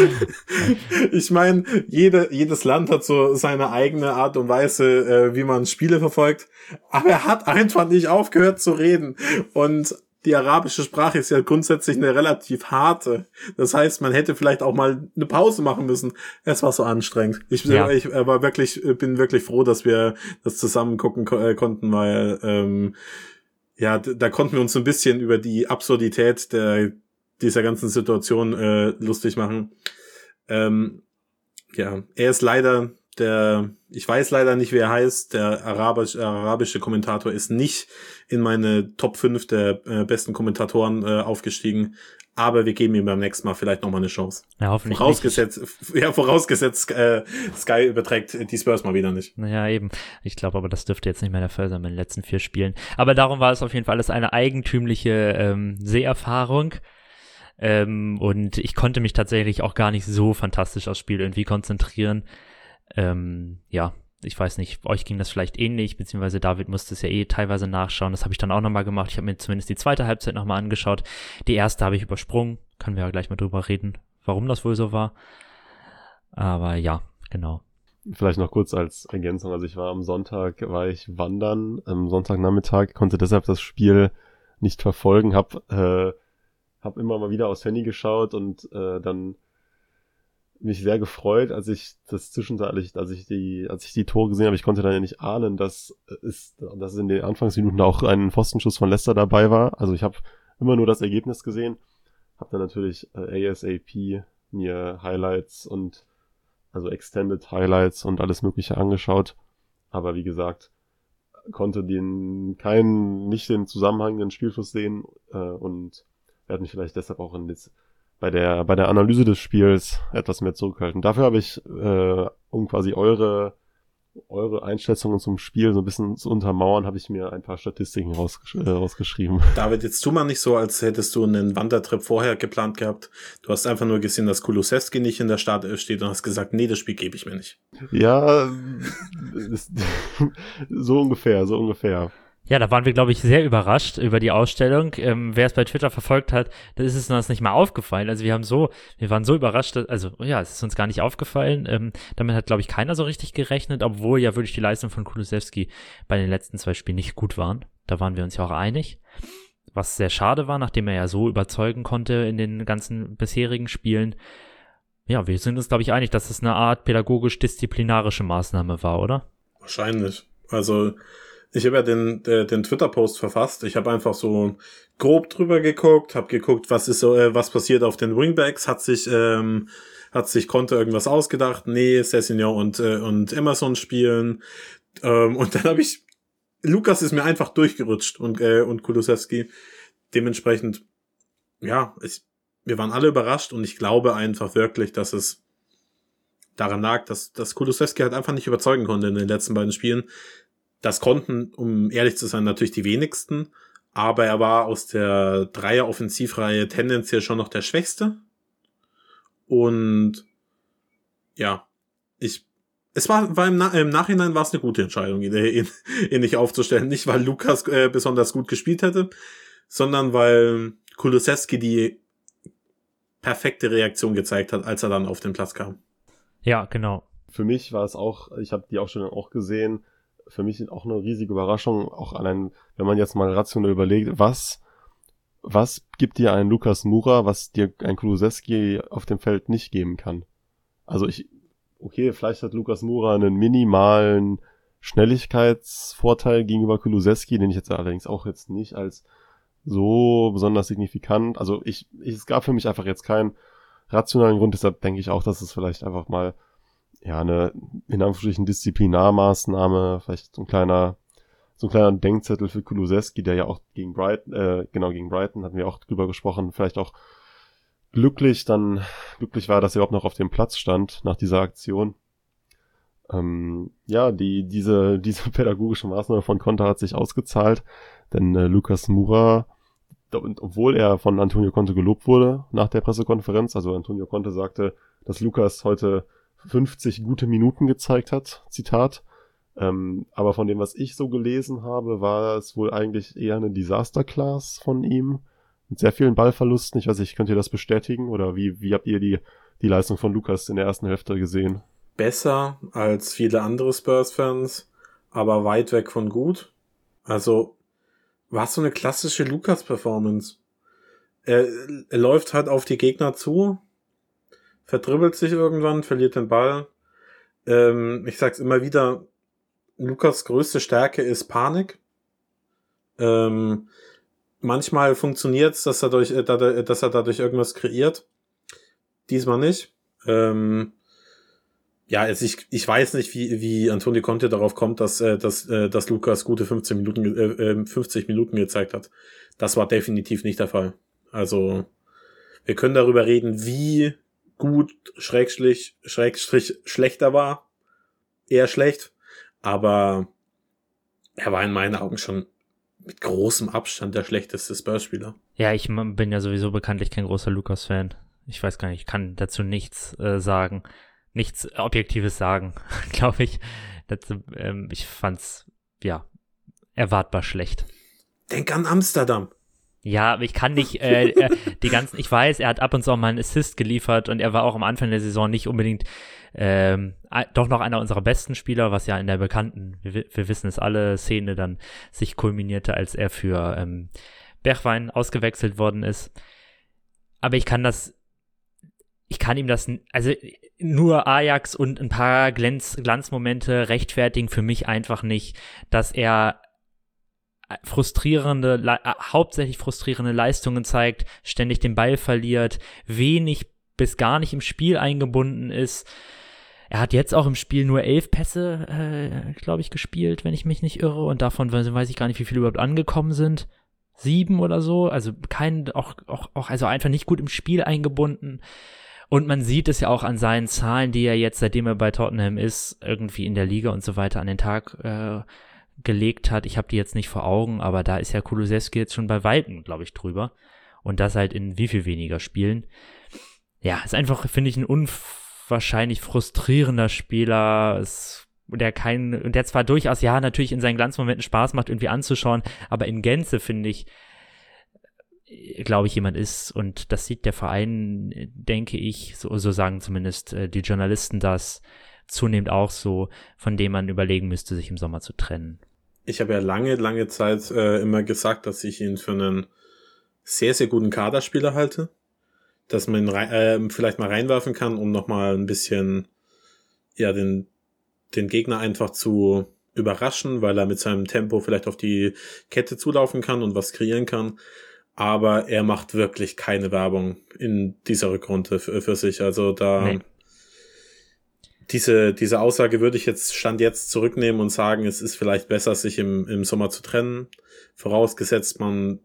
C: ich meine, jede, jedes Land hat so seine eigene Art und Weise, äh, wie man Spiele verfolgt. Aber er hat einfach nicht aufgehört zu reden. Und die arabische Sprache ist ja grundsätzlich eine relativ harte. Das heißt, man hätte vielleicht auch mal eine Pause machen müssen. Es war so anstrengend. Ich, ja. ich war wirklich, bin wirklich froh, dass wir das zusammen gucken ko äh, konnten, weil ähm, ja, da konnten wir uns so ein bisschen über die Absurdität der dieser ganzen Situation äh, lustig machen. Ähm, ja, er ist leider der, ich weiß leider nicht, wer er heißt, der arabisch, arabische Kommentator ist nicht in meine Top 5 der äh, besten Kommentatoren äh, aufgestiegen. Aber wir geben ihm beim nächsten Mal vielleicht nochmal eine Chance.
D: Ja, hoffentlich.
C: Vorausgesetzt, nicht. ja, vorausgesetzt, äh, Sky überträgt die Spurs mal wieder nicht.
D: Naja, eben. Ich glaube aber, das dürfte jetzt nicht mehr der Fall sein bei den letzten vier Spielen. Aber darum war es auf jeden Fall alles eine eigentümliche ähm, Seherfahrung. Ähm, und ich konnte mich tatsächlich auch gar nicht so fantastisch aufs Spiel irgendwie konzentrieren. Ähm, ja, ich weiß nicht, euch ging das vielleicht ähnlich, beziehungsweise David musste es ja eh teilweise nachschauen. Das habe ich dann auch nochmal gemacht. Ich habe mir zumindest die zweite Halbzeit nochmal angeschaut. Die erste habe ich übersprungen. Können wir ja gleich mal drüber reden, warum das wohl so war. Aber ja, genau.
E: Vielleicht noch kurz als Ergänzung. Also ich war am Sonntag, war ich wandern, am Sonntagnachmittag, konnte deshalb das Spiel nicht verfolgen, habe äh, habe immer mal wieder aufs Handy geschaut und äh, dann mich sehr gefreut, als ich das zwischenzeitlich, als ich die, als ich die Tore gesehen habe, ich konnte dann ja nicht ahnen, dass es, dass in den Anfangsminuten auch ein Pfostenschuss von Leicester dabei war. Also ich habe immer nur das Ergebnis gesehen, habe dann natürlich äh, ASAP mir Highlights und also Extended Highlights und alles Mögliche angeschaut. Aber wie gesagt, konnte den keinen, nicht den zusammenhängenden Spielfluss sehen äh, und werde mich vielleicht deshalb auch in bei der bei der Analyse des Spiels etwas mehr zurückhalten. Dafür habe ich, äh, um quasi eure eure Einschätzungen zum Spiel so ein bisschen zu untermauern, habe ich mir ein paar Statistiken rausgesch äh, rausgeschrieben.
C: David, jetzt tu mal nicht so, als hättest du einen Wandertrip vorher geplant gehabt. Du hast einfach nur gesehen, dass Kulusewski nicht in der Startelf steht und hast gesagt, nee, das Spiel gebe ich mir nicht.
E: Ja, so ungefähr, so ungefähr.
D: Ja, da waren wir, glaube ich, sehr überrascht über die Ausstellung. Ähm, wer es bei Twitter verfolgt hat, da ist es uns nicht mal aufgefallen. Also wir haben so, wir waren so überrascht, dass, also ja, es ist uns gar nicht aufgefallen. Ähm, damit hat, glaube ich, keiner so richtig gerechnet, obwohl ja wirklich die Leistung von Kulusewski bei den letzten zwei Spielen nicht gut waren. Da waren wir uns ja auch einig. Was sehr schade war, nachdem er ja so überzeugen konnte in den ganzen bisherigen Spielen. Ja, wir sind uns, glaube ich, einig, dass es eine Art pädagogisch-disziplinarische Maßnahme war, oder?
C: Wahrscheinlich. Also ich habe ja den, den, den Twitter-Post verfasst. Ich habe einfach so grob drüber geguckt, habe geguckt, was ist so, äh, was passiert auf den Wingbacks, hat sich, ähm, hat sich Conte irgendwas ausgedacht, nee, Sessignon und, äh, und Emerson spielen. Ähm, und dann habe ich, Lukas ist mir einfach durchgerutscht und, äh, und Kulusewski. Dementsprechend, ja, ich, wir waren alle überrascht und ich glaube einfach wirklich, dass es daran lag, dass, dass Kulusewski halt einfach nicht überzeugen konnte in den letzten beiden Spielen. Das konnten, um ehrlich zu sein, natürlich die wenigsten. Aber er war aus der Dreier-Offensivreihe tendenziell schon noch der Schwächste. Und ja, ich, es war, war im, Na im Nachhinein war es eine gute Entscheidung, ihn, ihn, ihn nicht aufzustellen. Nicht, weil Lukas äh, besonders gut gespielt hätte, sondern weil Kulusewski die perfekte Reaktion gezeigt hat, als er dann auf den Platz kam.
D: Ja, genau.
E: Für mich war es auch, ich habe die auch schon auch gesehen, für mich auch eine riesige Überraschung, auch allein, wenn man jetzt mal rationell überlegt, was, was gibt dir ein Lukas Mura, was dir ein Kulusewski auf dem Feld nicht geben kann? Also ich, okay, vielleicht hat Lukas Mura einen minimalen Schnelligkeitsvorteil gegenüber Kulusewski, den ich jetzt allerdings auch jetzt nicht als so besonders signifikant, also ich, ich es gab für mich einfach jetzt keinen rationalen Grund, deshalb denke ich auch, dass es vielleicht einfach mal ja, eine, in Anführungsstrichen, Disziplinarmaßnahme, vielleicht so ein kleiner, so ein kleiner Denkzettel für Kulusewski, der ja auch gegen Brighton, äh, genau, gegen Brighton hatten wir auch drüber gesprochen, vielleicht auch glücklich dann, glücklich war, dass er überhaupt noch auf dem Platz stand nach dieser Aktion. Ähm, ja, die, diese, diese pädagogische Maßnahme von Konter hat sich ausgezahlt, denn äh, Lukas Mura, obwohl er von Antonio Conte gelobt wurde nach der Pressekonferenz, also Antonio Conte sagte, dass Lukas heute 50 gute Minuten gezeigt hat, Zitat. Ähm, aber von dem, was ich so gelesen habe, war es wohl eigentlich eher eine Disaster-Class von ihm. Mit sehr vielen Ballverlusten. Ich weiß nicht, könnt ihr das bestätigen? Oder wie, wie habt ihr die, die Leistung von Lukas in der ersten Hälfte gesehen?
C: Besser als viele andere Spurs-Fans, aber weit weg von gut. Also, war so eine klassische Lukas-Performance. Er, er läuft halt auf die Gegner zu, verdribbelt sich irgendwann, verliert den Ball. Ähm, ich sag's immer wieder, Lukas größte Stärke ist Panik. Ähm, manchmal funktioniert's, dass er durch, äh, dass er dadurch irgendwas kreiert. Diesmal nicht. Ähm, ja, also ich, ich weiß nicht, wie, wie Antonio Conte darauf kommt, dass, äh, dass, äh, dass Lukas gute 15 Minuten, äh, 50 ähm, Minuten gezeigt hat. Das war definitiv nicht der Fall. Also, wir können darüber reden, wie gut, schrägstrich, schrägstrich schlechter war. Eher schlecht. Aber er war in meinen Augen schon mit großem Abstand der schlechteste Spurs-Spieler.
D: Ja, ich bin ja sowieso bekanntlich kein großer Lukas-Fan. Ich weiß gar nicht, ich kann dazu nichts äh, sagen. Nichts Objektives sagen, glaube ich. Dazu, ähm, ich fand's, ja, erwartbar schlecht.
C: Denk an Amsterdam.
D: Ja, aber ich kann nicht äh, äh, die ganzen, ich weiß, er hat ab und zu auch mal einen Assist geliefert und er war auch am Anfang der Saison nicht unbedingt ähm, doch noch einer unserer besten Spieler, was ja in der bekannten, wir, wir wissen es alle, Szene dann sich kulminierte, als er für ähm, Bergwein ausgewechselt worden ist. Aber ich kann das, ich kann ihm das, also nur Ajax und ein paar Glanz, Glanzmomente rechtfertigen für mich einfach nicht, dass er frustrierende, äh, hauptsächlich frustrierende Leistungen zeigt, ständig den Ball verliert, wenig bis gar nicht im Spiel eingebunden ist. Er hat jetzt auch im Spiel nur elf Pässe, äh, glaube ich, gespielt, wenn ich mich nicht irre. Und davon weiß ich gar nicht, wie viele überhaupt angekommen sind. Sieben oder so. Also kein, auch, auch, auch, also einfach nicht gut im Spiel eingebunden. Und man sieht es ja auch an seinen Zahlen, die er jetzt, seitdem er bei Tottenham ist, irgendwie in der Liga und so weiter an den Tag äh, gelegt hat. Ich habe die jetzt nicht vor Augen, aber da ist ja Kulusewski jetzt schon bei Weitem, glaube ich, drüber. Und das halt in wie viel weniger Spielen. Ja, ist einfach, finde ich, ein unwahrscheinlich frustrierender Spieler. Es, der kein, der zwar durchaus, ja, natürlich in seinen Glanzmomenten Spaß macht, irgendwie anzuschauen, aber in Gänze, finde ich, glaube ich, jemand ist. Und das sieht der Verein, denke ich, so, so sagen zumindest äh, die Journalisten das, zunehmend auch so, von dem man überlegen müsste, sich im Sommer zu trennen.
C: Ich habe ja lange, lange Zeit äh, immer gesagt, dass ich ihn für einen sehr, sehr guten Kaderspieler halte. Dass man ihn äh, vielleicht mal reinwerfen kann, um nochmal ein bisschen ja, den, den Gegner einfach zu überraschen, weil er mit seinem Tempo vielleicht auf die Kette zulaufen kann und was kreieren kann. Aber er macht wirklich keine Werbung in dieser Rückrunde für, für sich. Also da nee diese, diese Aussage würde ich jetzt Stand jetzt zurücknehmen und sagen, es ist vielleicht besser, sich im, im Sommer zu trennen. Vorausgesetzt, man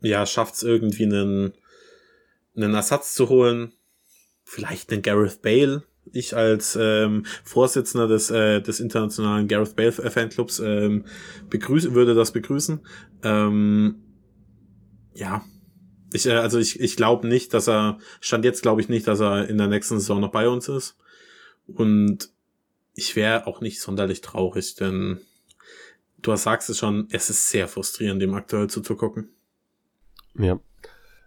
C: ja schafft es irgendwie einen, einen Ersatz zu holen. Vielleicht einen Gareth Bale. Ich als ähm, Vorsitzender des, äh, des internationalen Gareth Bale Fanclubs ähm, begrüßen, würde das begrüßen. Ähm, ja, ich, äh, also ich, ich glaube nicht, dass er, stand jetzt glaube ich nicht, dass er in der nächsten Saison noch bei uns ist. Und ich wäre auch nicht sonderlich traurig, denn du sagst es schon, es ist sehr frustrierend, dem aktuell zuzugucken.
E: Ja.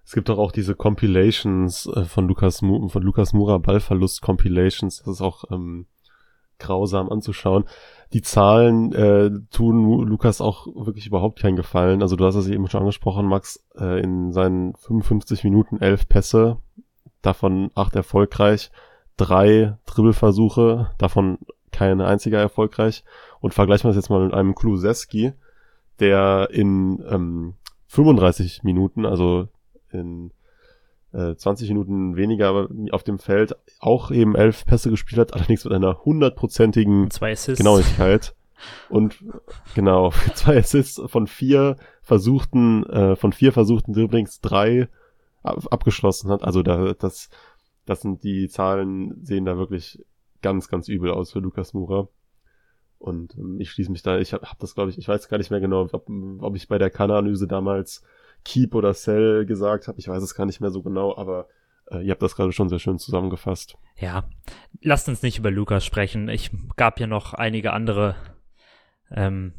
E: Es gibt doch auch diese Compilations äh, von Lukas, von Lukas Mura Ballverlust Compilations. Das ist auch ähm, grausam anzuschauen. Die Zahlen äh, tun Lukas auch wirklich überhaupt keinen Gefallen. Also du hast es eben schon angesprochen, Max, äh, in seinen 55 Minuten elf Pässe, davon acht erfolgreich, drei Dribbelversuche, davon keine einziger erfolgreich. Und vergleichen wir das jetzt mal mit einem Kluseski, der in ähm, 35 Minuten, also in äh, 20 Minuten weniger auf dem Feld auch eben elf Pässe gespielt hat, allerdings mit einer hundertprozentigen Genauigkeit. Und genau, zwei Assists von vier versuchten, äh, von vier versuchten Dribblings drei ab abgeschlossen hat. Also da, das, das sind die Zahlen, sehen da wirklich ganz, ganz übel aus für Lukas Mura. Und ähm, ich schließe mich da, ich habe hab das, glaube ich, ich weiß gar nicht mehr genau, ob, ob ich bei der Kann-Analyse damals Keep oder Sell gesagt habe. Ich weiß es gar nicht mehr so genau, aber äh, ihr habt das gerade schon sehr schön zusammengefasst.
D: Ja, lasst uns nicht über Lukas sprechen. Ich gab ja noch einige andere ähm,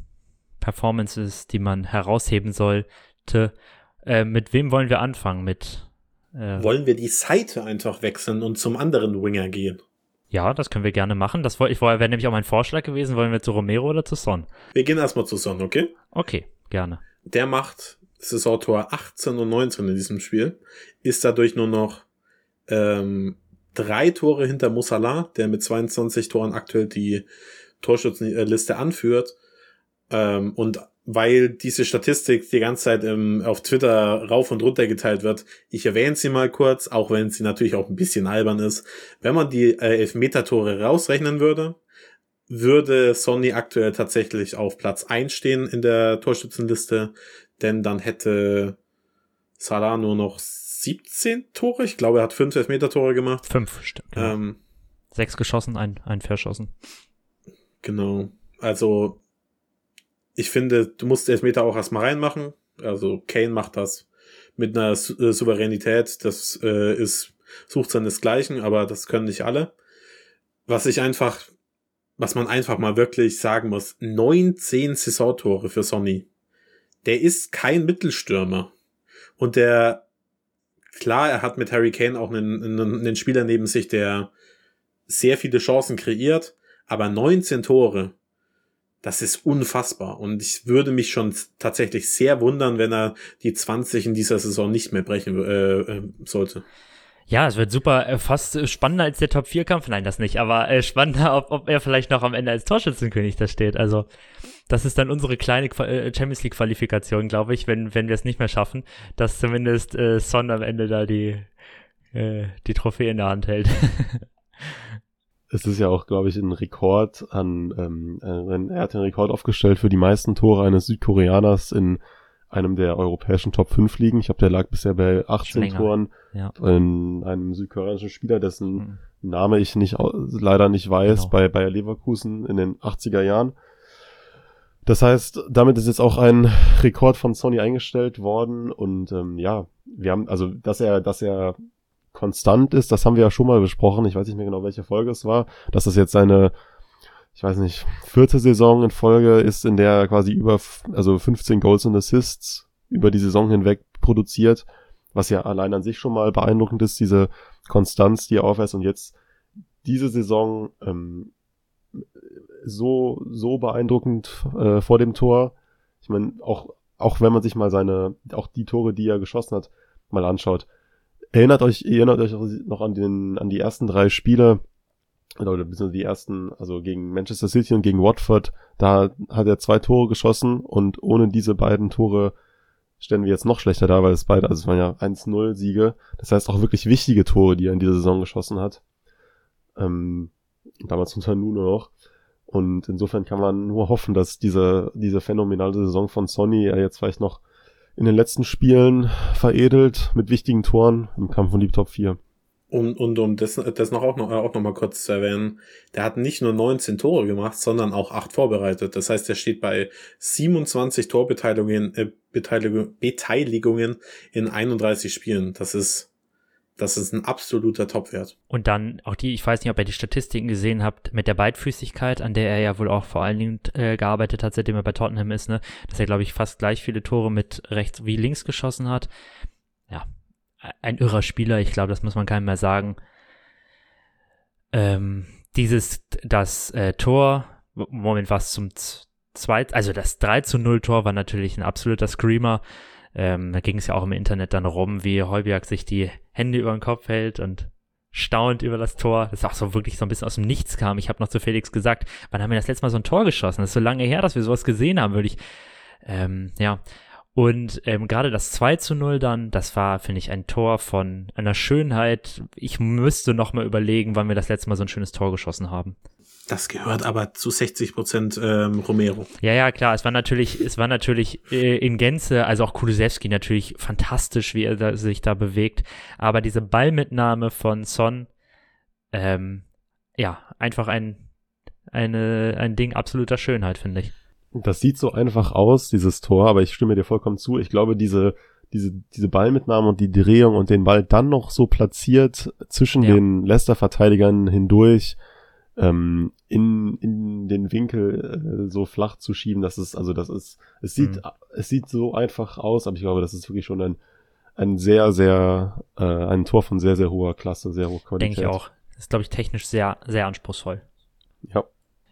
D: Performances, die man herausheben sollte. Äh, mit wem wollen wir anfangen? Mit
C: äh, wollen wir die Seite einfach wechseln und zum anderen Winger gehen?
D: Ja, das können wir gerne machen. Das ich wäre nämlich auch mein Vorschlag gewesen. Wollen wir zu Romero oder zu Son?
C: Wir gehen erstmal zu Son, okay?
D: Okay, gerne.
C: Der macht Saisontor 18 und 19 in diesem Spiel, ist dadurch nur noch ähm, drei Tore hinter Musala, der mit 22 Toren aktuell die Torschützenliste anführt. Ähm, und weil diese Statistik die ganze Zeit im, auf Twitter rauf und runter geteilt wird, ich erwähne sie mal kurz, auch wenn sie natürlich auch ein bisschen albern ist. Wenn man die äh, Elfmeter-Tore rausrechnen würde, würde Sonny aktuell tatsächlich auf Platz 1 stehen in der Torschützenliste denn dann hätte Salah nur noch 17 Tore. Ich glaube, er hat fünf Elfmeter-Tore gemacht.
D: Fünf, stimmt. Ja. Ähm, Sechs geschossen, ein, ein verschossen.
C: Genau. Also, ich finde, du musst Elfmeter auch erstmal reinmachen. Also, Kane macht das mit einer Sou äh, Souveränität. Das äh, ist, sucht seinesgleichen, aber das können nicht alle. Was ich einfach, was man einfach mal wirklich sagen muss, 19 Saisontore für Sonny der ist kein Mittelstürmer. Und der, klar, er hat mit Harry Kane auch einen, einen, einen Spieler neben sich, der sehr viele Chancen kreiert, aber 19 Tore, das ist unfassbar. Und ich würde mich schon tatsächlich sehr wundern, wenn er die 20 in dieser Saison nicht mehr brechen äh, äh sollte.
D: Ja, es wird super, äh, fast spannender als der Top-4-Kampf. Nein, das nicht, aber äh, spannender, ob, ob er vielleicht noch am Ende als Torschützenkönig da steht. Also, das ist dann unsere kleine Qua äh, Champions League-Qualifikation, glaube ich, wenn, wenn wir es nicht mehr schaffen, dass zumindest äh, Son am Ende da die, äh, die Trophäe in der Hand hält.
E: es ist ja auch, glaube ich, ein Rekord an, ähm, äh, er hat den Rekord aufgestellt für die meisten Tore eines Südkoreaners in einem der europäischen Top 5 liegen. Ich glaube, der lag bisher bei 18 Toren ja. in einem südkoreanischen Spieler, dessen mhm. Name ich nicht leider nicht weiß, genau. bei Bayer Leverkusen in den 80er Jahren. Das heißt, damit ist jetzt auch ein Rekord von Sony eingestellt worden und ähm, ja, wir haben also, dass er, dass er konstant ist, das haben wir ja schon mal besprochen. Ich weiß nicht mehr genau, welche Folge es war, dass das jetzt seine ich weiß nicht, vierte Saison in Folge ist, in der er quasi über, also 15 Goals und Assists über die Saison hinweg produziert, was ja allein an sich schon mal beeindruckend ist, diese Konstanz, die er aufweist und jetzt diese Saison ähm, so, so beeindruckend äh, vor dem Tor. Ich meine, auch, auch wenn man sich mal seine, auch die Tore, die er geschossen hat, mal anschaut. Erinnert euch, erinnert euch noch an den, an die ersten drei Spiele, oder beziehungsweise die ersten, also gegen Manchester City und gegen Watford, da hat er zwei Tore geschossen und ohne diese beiden Tore stellen wir jetzt noch schlechter da, weil es beide, also es waren ja 1-0 Siege. Das heißt auch wirklich wichtige Tore, die er in dieser Saison geschossen hat. Ähm, damals unter Nuno noch. Und insofern kann man nur hoffen, dass diese, diese phänomenale Saison von Sonny er jetzt vielleicht noch in den letzten Spielen veredelt mit wichtigen Toren im Kampf um die Top 4.
C: Und, und um das, das noch auch noch, auch noch mal kurz zu erwähnen, der hat nicht nur 19 Tore gemacht, sondern auch 8 vorbereitet. Das heißt, er steht bei 27 Torbeteiligungen äh, Beteiligung, Beteiligungen in 31 Spielen. Das ist Das ist ein absoluter Topwert.
D: Und dann auch die, ich weiß nicht, ob ihr die Statistiken gesehen habt, mit der Beidfüßigkeit, an der er ja wohl auch vor allen Dingen äh, gearbeitet hat, seitdem er bei Tottenham ist, ne? Dass er, glaube ich, fast gleich viele Tore mit rechts wie links geschossen hat. Ja, ein irrer Spieler, ich glaube, das muss man keinem mehr sagen. Ähm, dieses, das äh, Tor, Moment was zum zweit, also das 3 zu 0 Tor war natürlich ein absoluter Screamer. Ähm, da ging es ja auch im Internet dann rum, wie Heuberg sich die Hände über den Kopf hält und staunt über das Tor. Das auch so wirklich so ein bisschen aus dem Nichts kam. Ich habe noch zu Felix gesagt, wann haben wir das letzte Mal so ein Tor geschossen? Das ist so lange her, dass wir sowas gesehen haben, würde ich. Ähm, ja. Und ähm, gerade das 2 zu 0 dann, das war, finde ich, ein Tor von einer Schönheit. Ich müsste noch mal überlegen, wann wir das letzte Mal so ein schönes Tor geschossen haben.
C: Das gehört aber zu 60 Prozent ähm, Romero.
D: Ja, ja, klar. Es war natürlich, es war natürlich äh, in Gänze, also auch Kulusewski natürlich fantastisch, wie er da, sich da bewegt. Aber diese Ballmitnahme von Son, ähm, ja, einfach ein, eine, ein Ding absoluter Schönheit, finde ich.
E: Das sieht so einfach aus, dieses Tor, aber ich stimme dir vollkommen zu. Ich glaube, diese, diese, diese Ballmitnahme und die Drehung und den Ball dann noch so platziert zwischen ja. den Leicester-Verteidigern hindurch, ähm, in, in den Winkel äh, so flach zu schieben, das ist, also das ist, es sieht, mhm. es sieht so einfach aus, aber ich glaube, das ist wirklich schon ein, ein sehr, sehr, äh, ein Tor von sehr, sehr hoher Klasse, sehr hoher Qualität.
D: Denke ich auch. Das ist, glaube ich, technisch sehr, sehr anspruchsvoll.
E: Ja.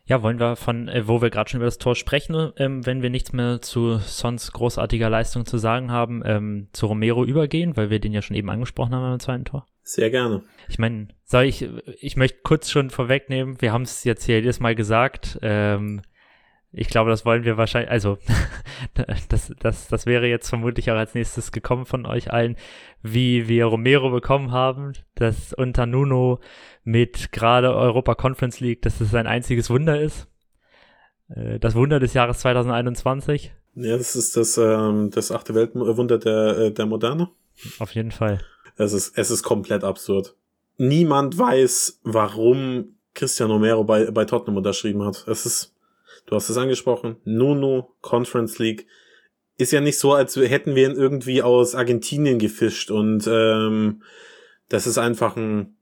D: Ja, wollen wir von, äh, wo wir gerade schon über das Tor sprechen, ähm, wenn wir nichts mehr zu sonst großartiger Leistung zu sagen haben, ähm, zu Romero übergehen, weil wir den ja schon eben angesprochen haben beim zweiten Tor?
C: Sehr gerne.
D: Ich meine, soll ich, ich möchte kurz schon vorwegnehmen, wir haben es jetzt hier jedes Mal gesagt, ähm, ich glaube, das wollen wir wahrscheinlich, also das, das, das wäre jetzt vermutlich auch als nächstes gekommen von euch allen, wie wir Romero bekommen haben, dass unter Nuno mit gerade Europa Conference League, dass es sein einziges Wunder ist. Äh, das Wunder des Jahres 2021.
C: Ja, das ist das, ähm, das achte Weltwunder der, äh, der Moderne.
D: Auf jeden Fall.
C: Es ist, es ist komplett absurd. Niemand weiß, warum Cristiano Romero bei, bei Tottenham unterschrieben hat. Es ist, du hast es angesprochen, Nuno, Conference League. Ist ja nicht so, als hätten wir ihn irgendwie aus Argentinien gefischt und ähm, das ist einfach ein,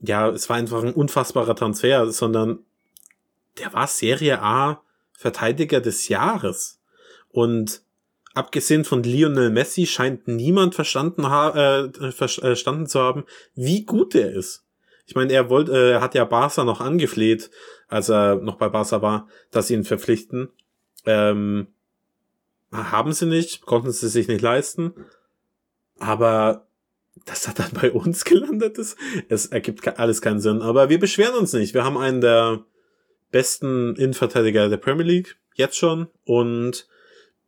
C: ja, es war einfach ein unfassbarer Transfer, sondern der war Serie A Verteidiger des Jahres. Und abgesehen von Lionel Messi scheint niemand verstanden, äh, äh, verstanden zu haben, wie gut er ist. Ich meine, er wollte, äh, er hat ja Barca noch angefleht, als er noch bei Barca war, dass sie ihn verpflichten. Ähm, haben sie nicht, konnten sie sich nicht leisten. Aber dass er dann bei uns gelandet ist, es ergibt alles keinen Sinn. Aber wir beschweren uns nicht. Wir haben einen der besten Innenverteidiger der Premier League, jetzt schon, und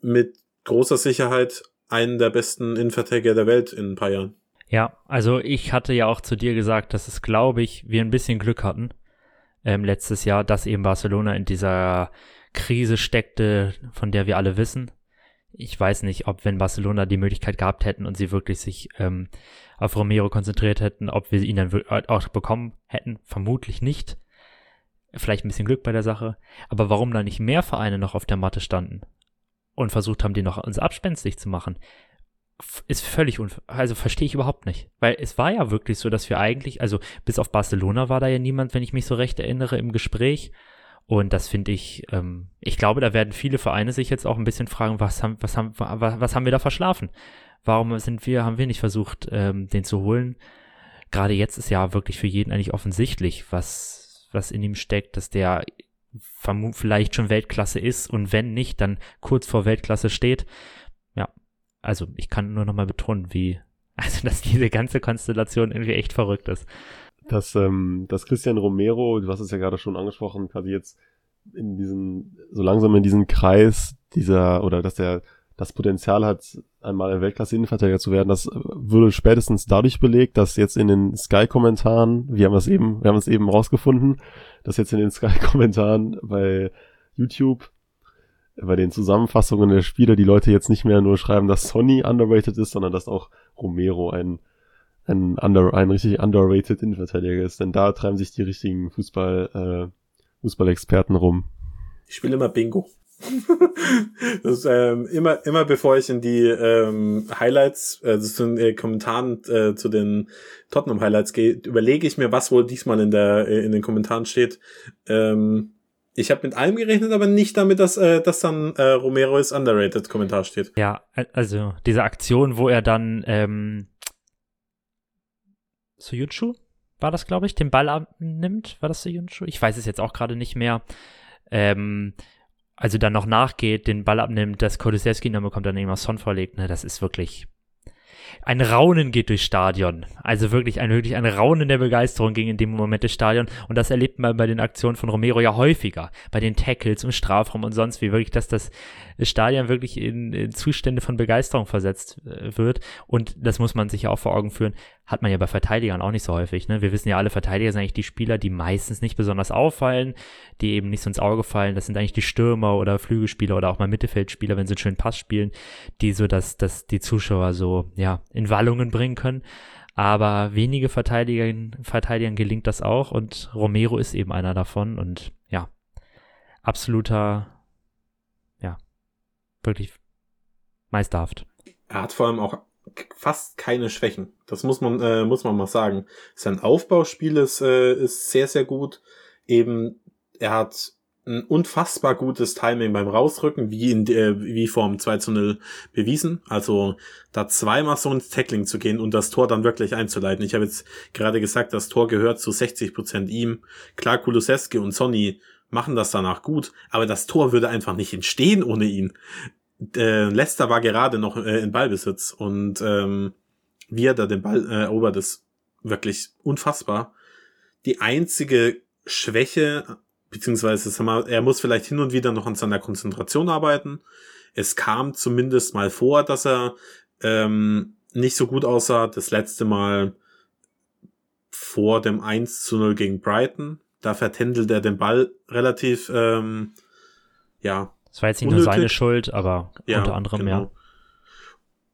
C: mit großer Sicherheit einen der besten Innenverteidiger der Welt in ein paar Jahren.
D: Ja, also ich hatte ja auch zu dir gesagt, dass es, glaube ich, wir ein bisschen Glück hatten ähm, letztes Jahr, dass eben Barcelona in dieser Krise steckte, von der wir alle wissen. Ich weiß nicht, ob wenn Barcelona die Möglichkeit gehabt hätten und sie wirklich sich ähm, auf Romero konzentriert hätten, ob wir ihn dann auch bekommen hätten. Vermutlich nicht. Vielleicht ein bisschen Glück bei der Sache. Aber warum da nicht mehr Vereine noch auf der Matte standen und versucht haben, die noch uns abspenstig zu machen, ist völlig unver also verstehe ich überhaupt nicht. Weil es war ja wirklich so, dass wir eigentlich, also bis auf Barcelona war da ja niemand, wenn ich mich so recht erinnere, im Gespräch. Und das finde ich, ähm, ich glaube, da werden viele Vereine sich jetzt auch ein bisschen fragen, was haben, was haben, was, was haben wir da verschlafen? Warum sind wir, haben wir nicht versucht, ähm, den zu holen? Gerade jetzt ist ja wirklich für jeden eigentlich offensichtlich, was, was in ihm steckt, dass der vielleicht schon Weltklasse ist und wenn nicht, dann kurz vor Weltklasse steht. Ja, also ich kann nur nochmal betonen, wie, also dass diese ganze Konstellation irgendwie echt verrückt ist
E: dass, ähm, dass Christian Romero, du hast es ja gerade schon angesprochen, quasi jetzt in diesen, so langsam in diesen Kreis dieser, oder dass er das Potenzial hat, einmal ein Weltklasse-Innenverteidiger zu werden, das würde spätestens dadurch belegt, dass jetzt in den Sky-Kommentaren, wir haben das eben, wir haben es eben rausgefunden, dass jetzt in den Sky-Kommentaren bei YouTube, bei den Zusammenfassungen der Spiele, die Leute jetzt nicht mehr nur schreiben, dass Sony underrated ist, sondern dass auch Romero ein ein, under, ein richtig underrated Innenverteidiger ist, denn da treiben sich die richtigen Fußball, äh, Fußballexperten rum.
C: Ich spiele immer Bingo. das, ähm, immer, immer bevor ich in die ähm, Highlights, also zu den äh, Kommentaren äh, zu den Tottenham Highlights gehe, überlege ich mir, was wohl diesmal in der äh, in den Kommentaren steht. Ähm, ich habe mit allem gerechnet, aber nicht damit, dass, äh, dass dann äh, Romero ist underrated Kommentar steht.
D: Ja, also diese Aktion, wo er dann ähm, Suyutschu war das, glaube ich, den Ball abnimmt. War das Suyutschu? Ich weiß es jetzt auch gerade nicht mehr. Ähm, also dann noch nachgeht, den Ball abnimmt, dass Kodosewski dann bekommt, dann irgendwann Son vorlegt. Ne, das ist wirklich ein Raunen geht durchs Stadion. Also wirklich ein, wirklich ein Raunen der Begeisterung ging in dem Moment des Stadion. Und das erlebt man bei den Aktionen von Romero ja häufiger. Bei den Tackles im Strafraum und sonst wie. Wirklich, dass das Stadion wirklich in, in Zustände von Begeisterung versetzt äh, wird. Und das muss man sich ja auch vor Augen führen. Hat man ja bei Verteidigern auch nicht so häufig. Ne? Wir wissen ja alle, Verteidiger sind eigentlich die Spieler, die meistens nicht besonders auffallen, die eben nicht so ins Auge fallen. Das sind eigentlich die Stürmer oder Flügelspieler oder auch mal Mittelfeldspieler, wenn sie einen schönen Pass spielen, die so, dass, dass die Zuschauer so, ja, in Wallungen bringen können. Aber wenige Verteidigern, Verteidigern gelingt das auch und Romero ist eben einer davon und ja, absoluter, ja, wirklich meisterhaft.
C: Er hat vor allem auch fast keine Schwächen. Das muss man, äh, muss man mal sagen. Sein Aufbauspiel ist, äh, ist sehr, sehr gut. Eben, er hat ein unfassbar gutes Timing beim Rausrücken, wie in äh, wie vorm 2 zu 0 bewiesen. Also da zweimal so ins Tackling zu gehen und das Tor dann wirklich einzuleiten. Ich habe jetzt gerade gesagt, das Tor gehört zu 60 Prozent ihm. Klar, Kulusewski und Sonny machen das danach gut, aber das Tor würde einfach nicht entstehen ohne ihn äh, Leicester war gerade noch äh, in Ballbesitz und ähm, wie er da den Ball äh, erobert, ist wirklich unfassbar. Die einzige Schwäche, beziehungsweise er muss vielleicht hin und wieder noch an seiner Konzentration arbeiten. Es kam zumindest mal vor, dass er ähm, nicht so gut aussah. Das letzte Mal vor dem 1 zu 0 gegen Brighton. Da vertändelt er den Ball relativ, ähm, ja,
D: es war jetzt nicht unnötig. nur seine Schuld, aber ja, unter anderem genau. ja.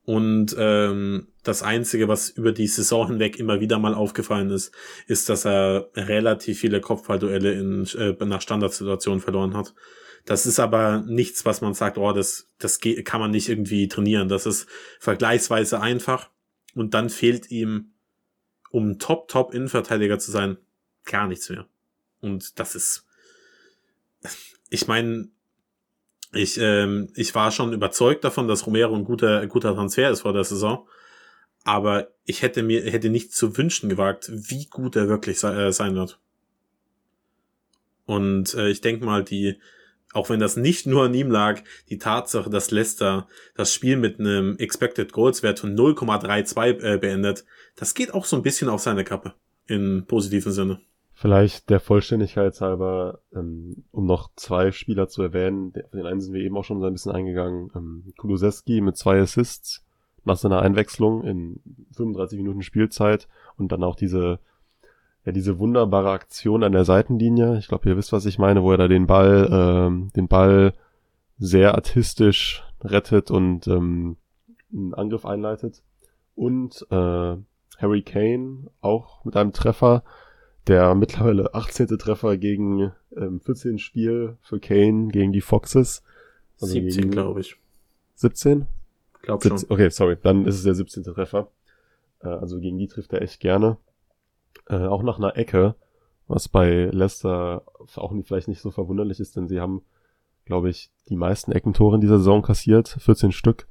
C: Und ähm, das Einzige, was über die Saison hinweg immer wieder mal aufgefallen ist, ist, dass er relativ viele Kopfballduelle in, äh, nach Standardsituationen verloren hat. Das ist aber nichts, was man sagt, oh, das, das kann man nicht irgendwie trainieren. Das ist vergleichsweise einfach. Und dann fehlt ihm, um Top-Top-Innenverteidiger zu sein, gar nichts mehr. Und das ist, ich meine, ich, ähm, ich war schon überzeugt davon, dass Romero ein guter, guter Transfer ist vor der Saison. Aber ich hätte mir, hätte nicht zu wünschen gewagt, wie gut er wirklich se äh, sein wird. Und äh, ich denke mal, die, auch wenn das nicht nur an ihm lag, die Tatsache, dass Leicester das Spiel mit einem Expected Goals Wert von 0,32 äh, beendet, das geht auch so ein bisschen auf seine Kappe. In positiven Sinne.
E: Vielleicht der Vollständigkeit halber, ähm, um noch zwei Spieler zu erwähnen, den einen sind wir eben auch schon so ein bisschen eingegangen, ähm, Kulusewski mit zwei Assists nach seiner Einwechslung in 35 Minuten Spielzeit und dann auch diese ja diese wunderbare Aktion an der Seitenlinie. Ich glaube, ihr wisst, was ich meine, wo er da den Ball ähm, den Ball sehr artistisch rettet und ähm, einen Angriff einleitet. Und äh, Harry Kane auch mit einem Treffer der mittlerweile 18. Treffer gegen ähm, 14 Spiel für Kane gegen die Foxes.
C: Also 17, glaube ich.
E: 17?
C: Glaub 17, schon.
E: Okay, sorry, dann ist es der 17. Treffer. Äh, also gegen die trifft er echt gerne. Äh, auch nach einer Ecke, was bei Leicester auch nicht, vielleicht nicht so verwunderlich ist, denn sie haben, glaube ich, die meisten Eckentore in dieser Saison kassiert, 14 Stück.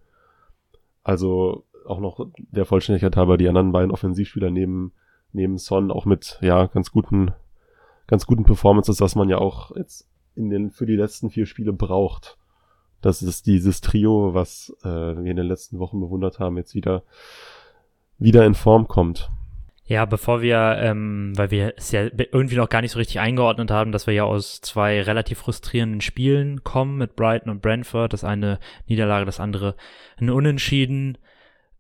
E: Also auch noch der Vollständigkeit halber die anderen beiden Offensivspieler neben neben Son auch mit ja ganz guten ganz guten Performances, was man ja auch jetzt in den für die letzten vier Spiele braucht. Das ist dieses Trio, was äh, wir in den letzten Wochen bewundert haben, jetzt wieder wieder in Form kommt.
D: Ja, bevor wir, ähm, weil wir es ja irgendwie noch gar nicht so richtig eingeordnet haben, dass wir ja aus zwei relativ frustrierenden Spielen kommen mit Brighton und Brentford. Das eine Niederlage, das andere ein Unentschieden.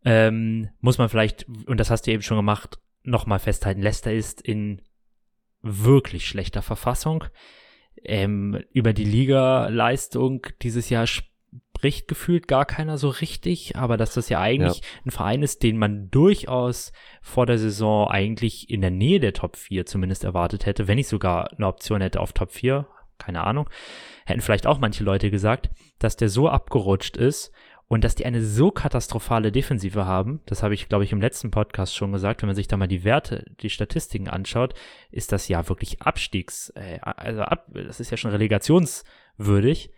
D: Ähm, muss man vielleicht, und das hast du eben schon gemacht, nochmal festhalten, Leicester ist in wirklich schlechter Verfassung. Ähm, über die Liga-Leistung dieses Jahr spricht gefühlt gar keiner so richtig, aber dass das ja eigentlich ja. ein Verein ist, den man durchaus vor der Saison eigentlich in der Nähe der Top 4 zumindest erwartet hätte, wenn ich sogar eine Option hätte auf Top 4, keine Ahnung, hätten vielleicht auch manche Leute gesagt, dass der so abgerutscht ist und dass die eine so katastrophale Defensive haben, das habe ich, glaube ich, im letzten Podcast schon gesagt, wenn man sich da mal die Werte, die Statistiken anschaut, ist das ja wirklich Abstiegs, äh, also ab, das ist ja schon relegationswürdig.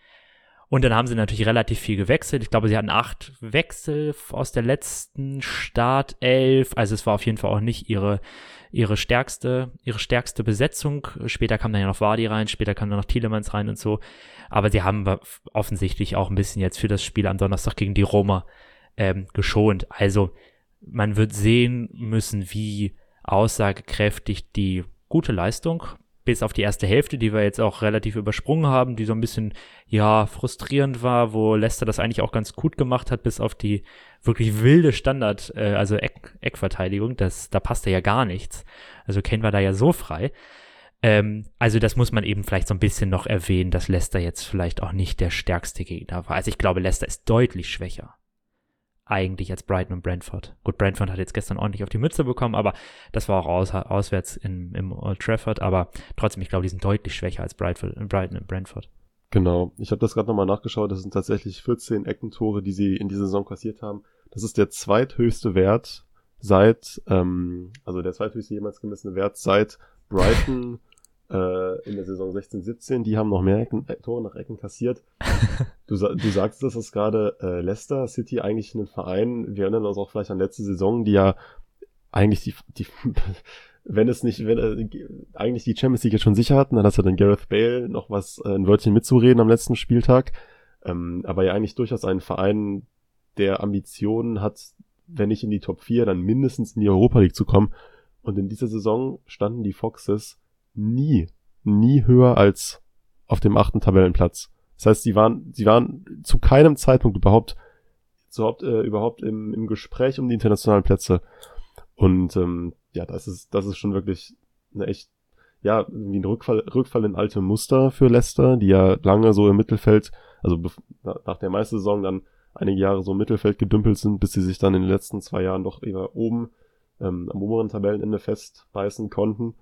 D: Und dann haben sie natürlich relativ viel gewechselt. Ich glaube, sie hatten acht Wechsel aus der letzten Startelf. Also es war auf jeden Fall auch nicht ihre, ihre stärkste, ihre stärkste Besetzung. Später kam dann ja noch Wadi rein, später kam dann noch Tielemans rein und so. Aber sie haben offensichtlich auch ein bisschen jetzt für das Spiel am Donnerstag gegen die Roma ähm, geschont. Also man wird sehen müssen, wie aussagekräftig die gute Leistung bis auf die erste Hälfte, die wir jetzt auch relativ übersprungen haben, die so ein bisschen, ja, frustrierend war, wo Leicester das eigentlich auch ganz gut gemacht hat, bis auf die wirklich wilde Standard, äh, also Eck, Eckverteidigung, das, da passte ja gar nichts. Also Kane war da ja so frei. Ähm, also das muss man eben vielleicht so ein bisschen noch erwähnen, dass Leicester jetzt vielleicht auch nicht der stärkste Gegner war. Also ich glaube, Leicester ist deutlich schwächer eigentlich als Brighton und Brentford. Gut, Brentford hat jetzt gestern ordentlich auf die Mütze bekommen, aber das war auch aus, auswärts in, im Old Trafford. Aber trotzdem, ich glaube, die sind deutlich schwächer als Brighton, und Brentford.
E: Genau. Ich habe das gerade nochmal nachgeschaut. Das sind tatsächlich 14 Eckentore, die sie in dieser Saison kassiert haben. Das ist der zweithöchste Wert seit, ähm, also der zweithöchste jemals gemessene Wert seit Brighton äh, in der Saison 16, 17, die haben noch mehr Ecken, äh, Tore nach Ecken kassiert. Du, du sagst das ist gerade äh, Leicester City eigentlich ein Verein, wir erinnern uns auch vielleicht an letzte Saison, die ja eigentlich die, die wenn es nicht, wenn äh, eigentlich die Champions League jetzt schon sicher hatten, dann hast du dann Gareth Bale noch was, äh, ein Wörtchen mitzureden am letzten Spieltag. Ähm, aber ja eigentlich durchaus ein Verein, der Ambitionen hat, wenn nicht in die Top 4, dann mindestens in die Europa League zu kommen. Und in dieser Saison standen die Foxes nie, nie höher als auf dem achten Tabellenplatz. Das heißt, sie waren, sie waren zu keinem Zeitpunkt überhaupt, überhaupt, äh, überhaupt im, im Gespräch um die internationalen Plätze. Und ähm, ja, das ist, das ist schon wirklich eine echt, ja, irgendwie ein Rückfall, Rückfall in alte Muster für Leicester, die ja lange so im Mittelfeld, also nach der Meistersaison dann einige Jahre so im Mittelfeld gedümpelt sind, bis sie sich dann in den letzten zwei Jahren doch eher oben ähm, am oberen Tabellenende festbeißen konnten.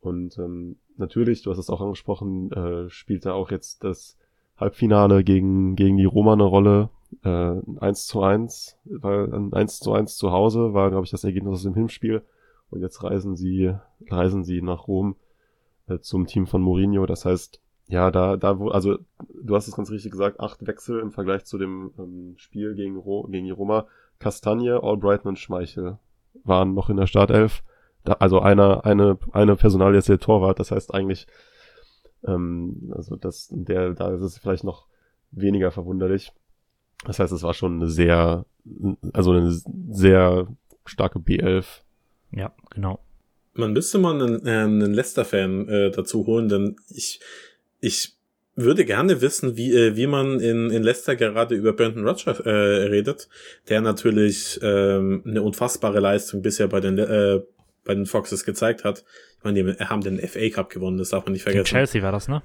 E: Und ähm, natürlich, du hast es auch angesprochen, äh, spielt da auch jetzt das Halbfinale gegen, gegen die Roma eine Rolle. Äh, 1 zu 1, weil ein 1 zu 1 zu Hause war, glaube ich, das Ergebnis aus dem Hinspiel. Und jetzt reisen sie, reisen sie nach Rom äh, zum Team von Mourinho. Das heißt, ja, da, da wo, also du hast es ganz richtig gesagt, acht Wechsel im Vergleich zu dem ähm, Spiel gegen, Ro gegen die Roma. Castagne, Albrighton und Schmeichel waren noch in der Startelf da, also einer, eine, eine Personalie ist der Torwart, das heißt eigentlich, ähm, also das, der, da ist es vielleicht noch weniger verwunderlich. Das heißt, es war schon eine sehr, also eine sehr starke B11.
D: Ja, genau.
C: Man müsste mal einen, äh, einen Leicester-Fan äh, dazu holen, denn ich, ich würde gerne wissen, wie, äh, wie man in, in Leicester gerade über Brandon Rodgers äh, redet, der natürlich ähm, eine unfassbare Leistung bisher bei den äh, bei den Foxes gezeigt hat. Ich meine, die haben den FA Cup gewonnen, das darf man nicht vergessen.
D: Gegen Chelsea war das, ne?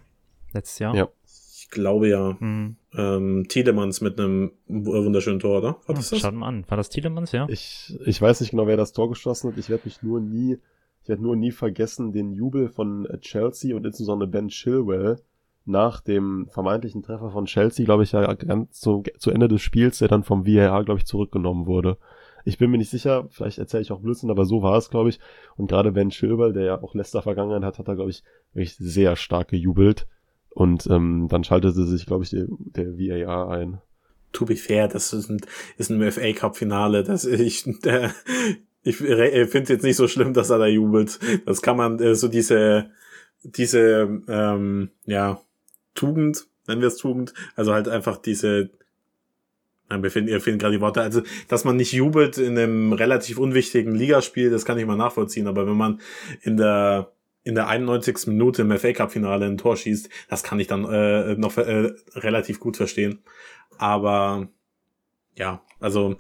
D: Letztes Jahr.
E: Ja.
C: Ich glaube ja. Mhm. Ähm, Tielemans mit einem wunderschönen Tor, oder?
D: War das das? Schaut mal an. War das Tielemans, ja?
E: Ich, ich weiß nicht genau, wer das Tor geschossen hat. Ich werde mich nur nie, ich werde nur nie vergessen den Jubel von Chelsea und insbesondere Ben Chilwell nach dem vermeintlichen Treffer von Chelsea, glaube ich, ja ganz zu, zu Ende des Spiels, der dann vom VAR, glaube ich, zurückgenommen wurde. Ich bin mir nicht sicher, vielleicht erzähle ich auch Blödsinn, aber so war es, glaube ich. Und gerade Ben Schilber, der ja auch Leicester Vergangenheit hat, hat er, glaube ich, wirklich sehr stark gejubelt. Und ähm, dann schaltete sich, glaube ich, der, der VAR ein.
C: To be fair, das ist ein, ist ein FA Cup Finale. Das ich, der, ich finde es jetzt nicht so schlimm, dass er da jubelt. Das kann man äh, so diese diese ähm, ja Tugend, nennen wir es Tugend, also halt einfach diese Nein, mir fehlen, fehlen gerade die Worte. Also, dass man nicht jubelt in einem relativ unwichtigen Ligaspiel, das kann ich mal nachvollziehen. Aber wenn man in der in der 91. Minute im FA Cup Finale ein Tor schießt, das kann ich dann äh, noch äh, relativ gut verstehen. Aber ja, also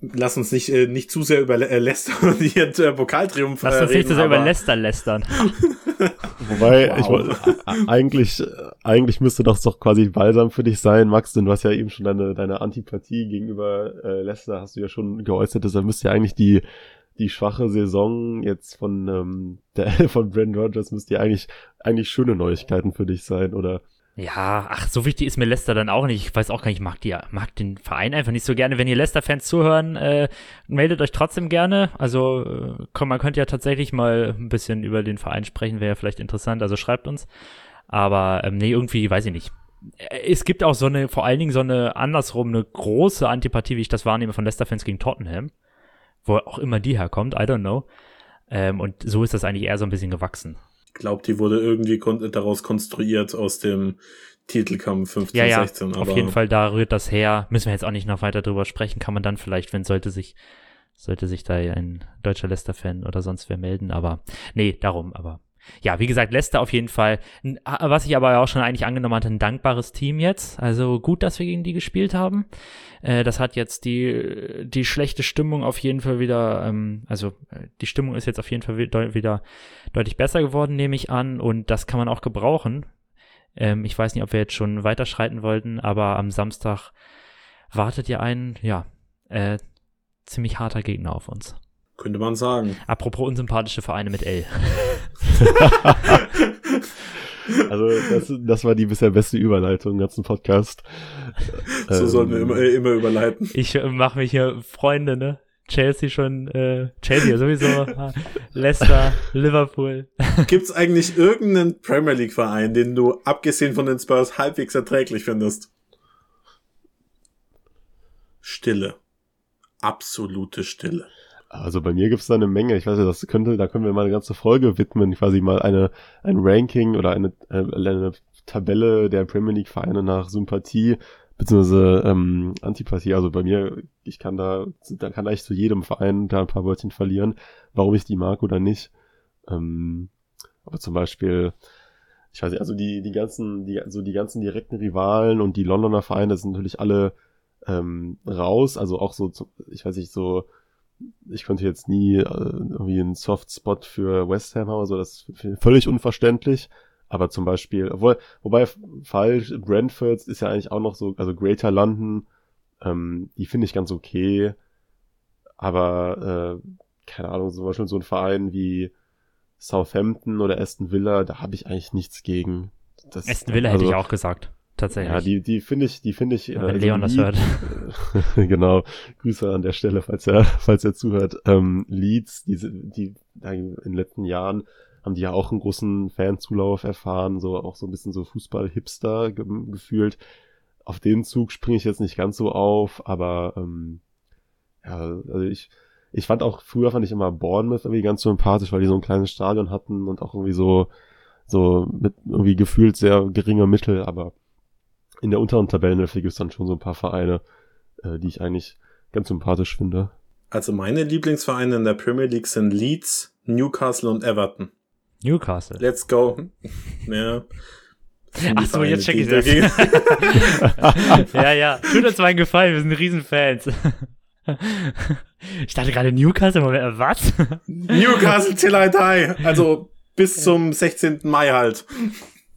C: lass uns nicht, äh, nicht zu sehr über äh, Leicester und ihren äh, Pokaltriumph
D: Lass uns
C: reden,
D: nicht zu sehr über Leicester lästern.
E: Wobei, wow. ich wollte, eigentlich, eigentlich müsste das doch quasi balsam für dich sein, Max, denn du hast ja eben schon deine, deine Antipathie gegenüber äh, Leicester hast du ja schon geäußert, deshalb müsste ja eigentlich die, die schwache Saison jetzt von, ähm, der, von Brandon Rogers müsste ja eigentlich, eigentlich schöne Neuigkeiten für dich sein, oder?
D: Ja, ach, so wichtig ist mir Leicester dann auch nicht. Ich weiß auch gar nicht, ich mag, die, mag den Verein einfach nicht so gerne. Wenn ihr Leicester-Fans zuhören, äh, meldet euch trotzdem gerne. Also, äh, komm, man könnte ja tatsächlich mal ein bisschen über den Verein sprechen, wäre ja vielleicht interessant. Also schreibt uns. Aber ähm, nee, irgendwie, weiß ich nicht. Es gibt auch so eine, vor allen Dingen so eine andersrum, eine große Antipathie, wie ich das wahrnehme, von Leicester-Fans gegen Tottenham. Wo auch immer die herkommt, I don't know. Ähm, und so ist das eigentlich eher so ein bisschen gewachsen
C: glaube, die wurde irgendwie kon daraus konstruiert aus dem Titelkampf 15,
D: ja, ja,
C: 16.
D: auf jeden Fall, da rührt das her. Müssen wir jetzt auch nicht noch weiter drüber sprechen. Kann man dann vielleicht, wenn sollte sich, sollte sich da ein deutscher Leicester-Fan oder sonst wer melden. Aber nee, darum, aber ja, wie gesagt, Leicester auf jeden Fall. Was ich aber auch schon eigentlich angenommen hatte, ein dankbares Team jetzt. Also gut, dass wir gegen die gespielt haben. Äh, das hat jetzt die, die schlechte Stimmung auf jeden Fall wieder, ähm, also äh, die Stimmung ist jetzt auf jeden Fall wieder deutlich besser geworden, nehme ich an. Und das kann man auch gebrauchen. Ähm, ich weiß nicht, ob wir jetzt schon weiterschreiten wollten, aber am Samstag wartet ja ein, ja, äh, ziemlich harter Gegner auf uns.
C: Könnte man sagen.
D: Apropos unsympathische Vereine mit L.
E: also das, das war die bisher beste Überleitung im ganzen Podcast.
C: So ähm, sollen wir immer, immer überleiten.
D: Ich äh, mache mich hier Freunde, ne? Chelsea schon, äh, Chelsea sowieso, Leicester, Liverpool.
C: Gibt's eigentlich irgendeinen Premier League Verein, den du abgesehen von den Spurs halbwegs erträglich findest? Stille. Absolute Stille.
E: Also bei mir gibt's da eine Menge. Ich weiß ja, das könnte, da können wir mal eine ganze Folge widmen, quasi mal eine ein Ranking oder eine, äh, eine Tabelle der Premier League Vereine nach Sympathie beziehungsweise ähm, Antipathie. Also bei mir, ich kann da, da kann ich zu jedem Verein da ein paar Wörtchen verlieren, warum ich die mag oder nicht. Ähm, aber zum Beispiel, ich weiß nicht, also die die ganzen, die so die ganzen direkten Rivalen und die Londoner Vereine sind natürlich alle ähm, raus. Also auch so, ich weiß nicht so ich konnte jetzt nie äh, irgendwie einen Softspot für West Ham haben, so das ist völlig unverständlich. Aber zum Beispiel, obwohl, wobei falsch, Brentford ist ja eigentlich auch noch so, also Greater London, ähm, die finde ich ganz okay. Aber äh, keine Ahnung, zum Beispiel so ein Verein wie Southampton oder Aston Villa, da habe ich eigentlich nichts gegen.
D: Das, Aston Villa also, hätte ich auch gesagt tatsächlich.
E: Ja, die, die finde ich, die finde ich.
D: Wenn also Leon das hört.
E: genau. Grüße an der Stelle, falls er, falls er zuhört. Ähm, Leeds, diese, die, in den letzten Jahren haben die ja auch einen großen Fanzulauf erfahren, so auch so ein bisschen so Fußball-Hipster ge gefühlt. Auf den Zug springe ich jetzt nicht ganz so auf, aber ähm, ja, also ich, ich fand auch, früher fand ich immer Bournemouth irgendwie ganz sympathisch, weil die so ein kleines Stadion hatten und auch irgendwie so, so mit irgendwie gefühlt sehr geringer Mittel, aber in der unteren Tabellenhälfte gibt es dann schon so ein paar Vereine, äh, die ich eigentlich ganz sympathisch finde.
C: Also meine Lieblingsvereine in der Premier League sind Leeds, Newcastle und Everton.
D: Newcastle.
C: Let's go. ja.
D: Ach so, jetzt check ich das. ja, ja. Tut uns mal einen Gefallen, wir sind Riesenfans. ich dachte gerade Newcastle, Moment, was?
C: Newcastle till I die. Also bis zum 16. Mai halt.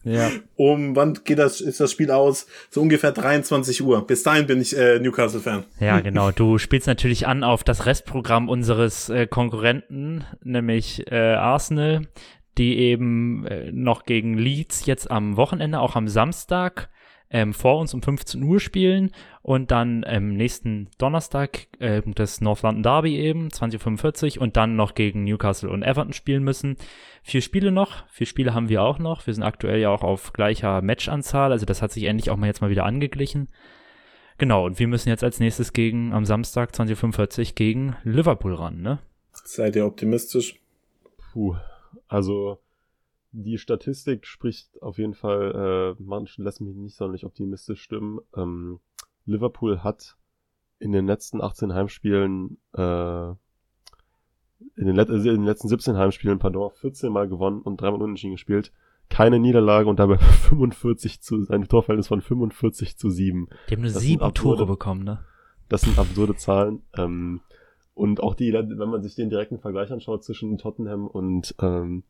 D: Ja.
C: Um, wann geht das, ist das Spiel aus? So ungefähr 23 Uhr. Bis dahin bin ich äh, Newcastle-Fan.
D: Ja, genau. Du spielst natürlich an auf das Restprogramm unseres äh, Konkurrenten, nämlich äh, Arsenal, die eben äh, noch gegen Leeds jetzt am Wochenende, auch am Samstag, ähm, vor uns um 15 Uhr spielen und dann ähm, nächsten Donnerstag äh, das North London Derby eben, 20.45 Uhr und dann noch gegen Newcastle und Everton spielen müssen. Vier Spiele noch, vier Spiele haben wir auch noch. Wir sind aktuell ja auch auf gleicher Matchanzahl, also das hat sich endlich auch mal jetzt mal wieder angeglichen. Genau, und wir müssen jetzt als nächstes gegen, am Samstag 20.45 Uhr gegen Liverpool ran, ne?
C: Seid ihr optimistisch?
E: Puh, also die Statistik spricht auf jeden Fall, äh, manchen lässt mich nicht sonderlich optimistisch stimmen. Ähm, Liverpool hat in den letzten 18 Heimspielen, äh, in den, also in den letzten 17 Heimspielen, pardon, 14 Mal gewonnen und dreimal unentschieden gespielt. Keine Niederlage und dabei 45 zu, ein Torverhältnis von 45 zu 7.
D: Die haben nur das sieben absurde, Tore bekommen, ne?
E: Das sind absurde Zahlen. Ähm, und auch die, wenn man sich den direkten Vergleich anschaut zwischen Tottenham und ähm,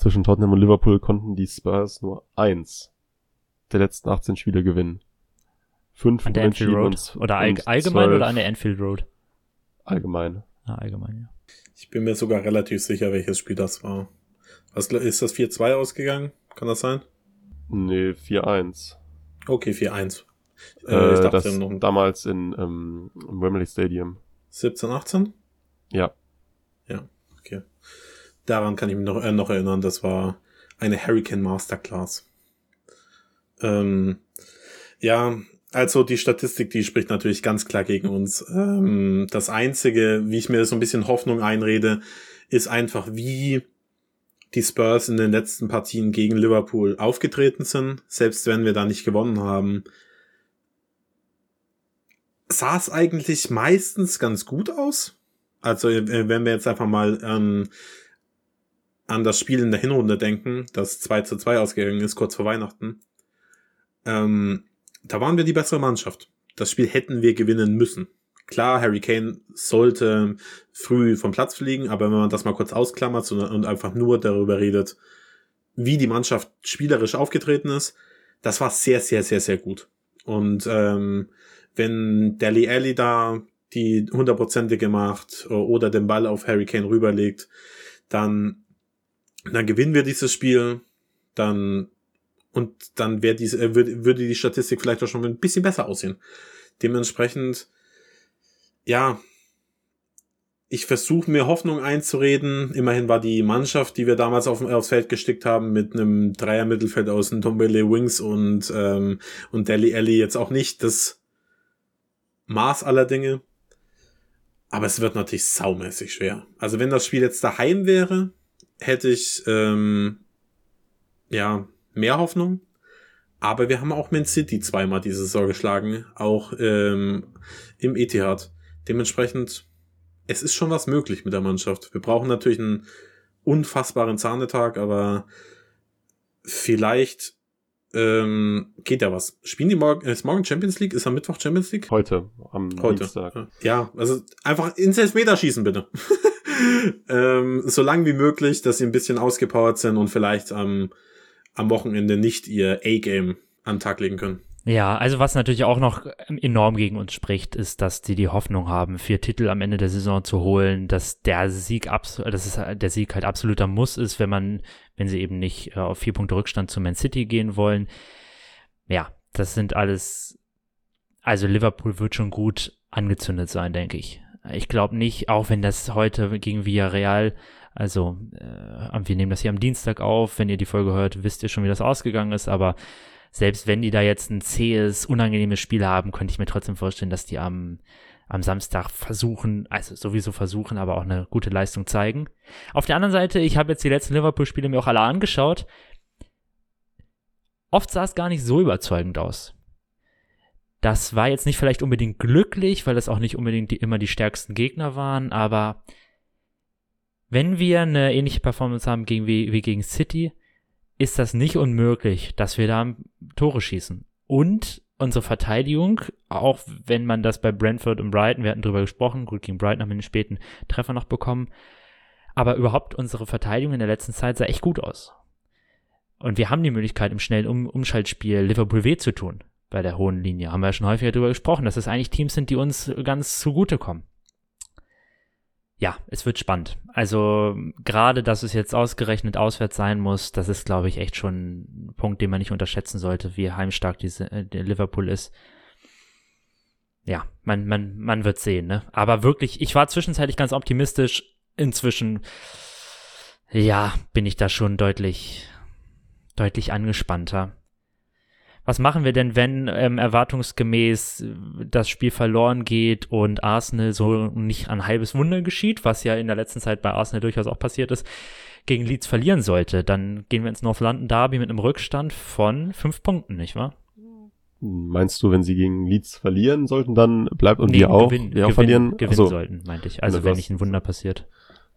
E: zwischen Tottenham und Liverpool konnten die Spurs nur eins der letzten 18 Spiele gewinnen. Fünf
D: an der Anfield Road. Oder all, allgemein 12. oder an der Anfield Road?
E: Allgemein.
D: Na, allgemein, ja.
C: Ich bin mir sogar relativ sicher, welches Spiel das war. Was, ist das 4-2 ausgegangen? Kann das sein?
E: Nee, 4-1.
C: Okay, 4-1.
E: Äh, ich dachte das noch damals in, ähm, im Wembley Stadium.
C: 17, 18?
E: Ja.
C: Daran kann ich mich noch, äh, noch erinnern, das war eine Hurricane Masterclass. Ähm, ja, also die Statistik, die spricht natürlich ganz klar gegen uns. Ähm, das Einzige, wie ich mir so ein bisschen Hoffnung einrede, ist einfach, wie die Spurs in den letzten Partien gegen Liverpool aufgetreten sind, selbst wenn wir da nicht gewonnen haben, sah es eigentlich meistens ganz gut aus. Also äh, wenn wir jetzt einfach mal ähm, an das Spiel in der Hinrunde denken, das 2 zu 2 ausgegangen ist, kurz vor Weihnachten, ähm, da waren wir die bessere Mannschaft. Das Spiel hätten wir gewinnen müssen. Klar, Harry Kane sollte früh vom Platz fliegen, aber wenn man das mal kurz ausklammert und einfach nur darüber redet, wie die Mannschaft spielerisch aufgetreten ist, das war sehr, sehr, sehr, sehr gut. Und ähm, wenn Deli Alli da die hundertprozentige macht oder den Ball auf Harry Kane rüberlegt, dann, dann gewinnen wir dieses Spiel, dann und dann wäre diese, äh, würde, würde die Statistik vielleicht auch schon ein bisschen besser aussehen. Dementsprechend ja, ich versuche mir Hoffnung einzureden. Immerhin war die Mannschaft, die wir damals auf, aufs Feld gestickt haben, mit einem Dreier-Mittelfeld aus Ndombele Wings und, ähm, und Deli Alli jetzt auch nicht das Maß aller Dinge. Aber es wird natürlich saumäßig schwer. Also wenn das Spiel jetzt daheim wäre, hätte ich ähm, ja mehr Hoffnung. Aber wir haben auch Man City zweimal diese Saison geschlagen, auch ähm, im Etihad. Dementsprechend, es ist schon was möglich mit der Mannschaft. Wir brauchen natürlich einen unfassbaren Zahnetag, aber vielleicht ähm, geht ja was. Spielen die morgen, ist morgen Champions League? Ist am Mittwoch Champions League?
E: Heute, am
C: Heute. Dienstag. Ja, also einfach ins Elfmeter schießen, bitte. ähm, so lang wie möglich, dass sie ein bisschen ausgepowert sind und vielleicht am, am Wochenende nicht ihr A-Game an den Tag legen können.
D: Ja, also was natürlich auch noch enorm gegen uns spricht, ist, dass die die Hoffnung haben, vier Titel am Ende der Saison zu holen, dass der Sieg dass es der Sieg halt absoluter Muss ist, wenn man, wenn sie eben nicht äh, auf vier Punkte Rückstand zu Man City gehen wollen. Ja, das sind alles, also Liverpool wird schon gut angezündet sein, denke ich. Ich glaube nicht, auch wenn das heute gegen Villarreal, also äh, wir nehmen das hier am Dienstag auf, wenn ihr die Folge hört, wisst ihr schon, wie das ausgegangen ist, aber selbst wenn die da jetzt ein zähes, unangenehmes Spiel haben, könnte ich mir trotzdem vorstellen, dass die am, am Samstag versuchen, also sowieso versuchen, aber auch eine gute Leistung zeigen. Auf der anderen Seite, ich habe jetzt die letzten Liverpool-Spiele mir auch alle angeschaut. Oft sah es gar nicht so überzeugend aus. Das war jetzt nicht vielleicht unbedingt glücklich, weil das auch nicht unbedingt die, immer die stärksten Gegner waren, aber wenn wir eine ähnliche Performance haben gegen, wie, wie gegen City, ist das nicht unmöglich, dass wir da Tore schießen. Und unsere Verteidigung, auch wenn man das bei Brentford und Brighton, wir hatten drüber gesprochen, gut, gegen Brighton haben wir den späten Treffer noch bekommen, aber überhaupt unsere Verteidigung in der letzten Zeit sah echt gut aus. Und wir haben die Möglichkeit, im schnellen um Umschaltspiel Liverpool weh zu tun bei der hohen Linie. Haben wir ja schon häufiger drüber gesprochen, dass es eigentlich Teams sind, die uns ganz zugutekommen ja, es wird spannend. Also gerade, dass es jetzt ausgerechnet auswärts sein muss, das ist, glaube ich, echt schon ein Punkt, den man nicht unterschätzen sollte, wie heimstark diese äh, Liverpool ist. Ja, man, man, man wird sehen, ne? Aber wirklich, ich war zwischenzeitlich ganz optimistisch. Inzwischen, ja, bin ich da schon deutlich, deutlich angespannter was machen wir denn, wenn ähm, erwartungsgemäß das Spiel verloren geht und Arsenal so nicht ein halbes Wunder geschieht, was ja in der letzten Zeit bei Arsenal durchaus auch passiert ist, gegen Leeds verlieren sollte? Dann gehen wir ins North London Derby mit einem Rückstand von fünf Punkten, nicht wahr?
E: Meinst du, wenn sie gegen Leeds verlieren sollten, dann bleibt und nee, wir auch,
D: gewinn,
E: wir auch
D: gewinn,
E: verlieren?
D: Gewinnen so. sollten, meinte ich. Also wenn nicht ein Wunder passiert.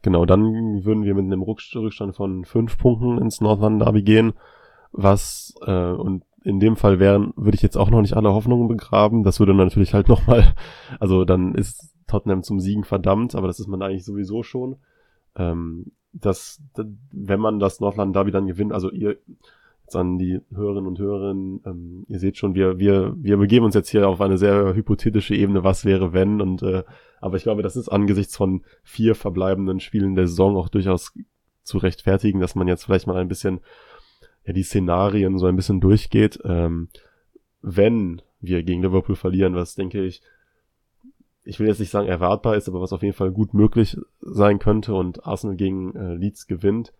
E: Genau, dann würden wir mit einem Rückstand von fünf Punkten ins North London Derby gehen, was äh, und in dem Fall wären, würde ich jetzt auch noch nicht alle Hoffnungen begraben. Das würde natürlich halt nochmal, also dann ist Tottenham zum Siegen verdammt, aber das ist man eigentlich sowieso schon. Ähm, dass, wenn man das Nordland Derby dann gewinnt, also ihr, an die Hörerinnen und Hörer. Ähm, ihr seht schon, wir, wir, wir begeben uns jetzt hier auf eine sehr hypothetische Ebene, was wäre wenn. Und äh, aber ich glaube, das ist angesichts von vier verbleibenden Spielen der Saison auch durchaus zu rechtfertigen, dass man jetzt vielleicht mal ein bisschen ja, die Szenarien so ein bisschen durchgeht. Ähm, wenn wir gegen Liverpool verlieren, was denke ich, ich will jetzt nicht sagen erwartbar ist, aber was auf jeden Fall gut möglich sein könnte und Arsenal gegen äh, Leeds gewinnt,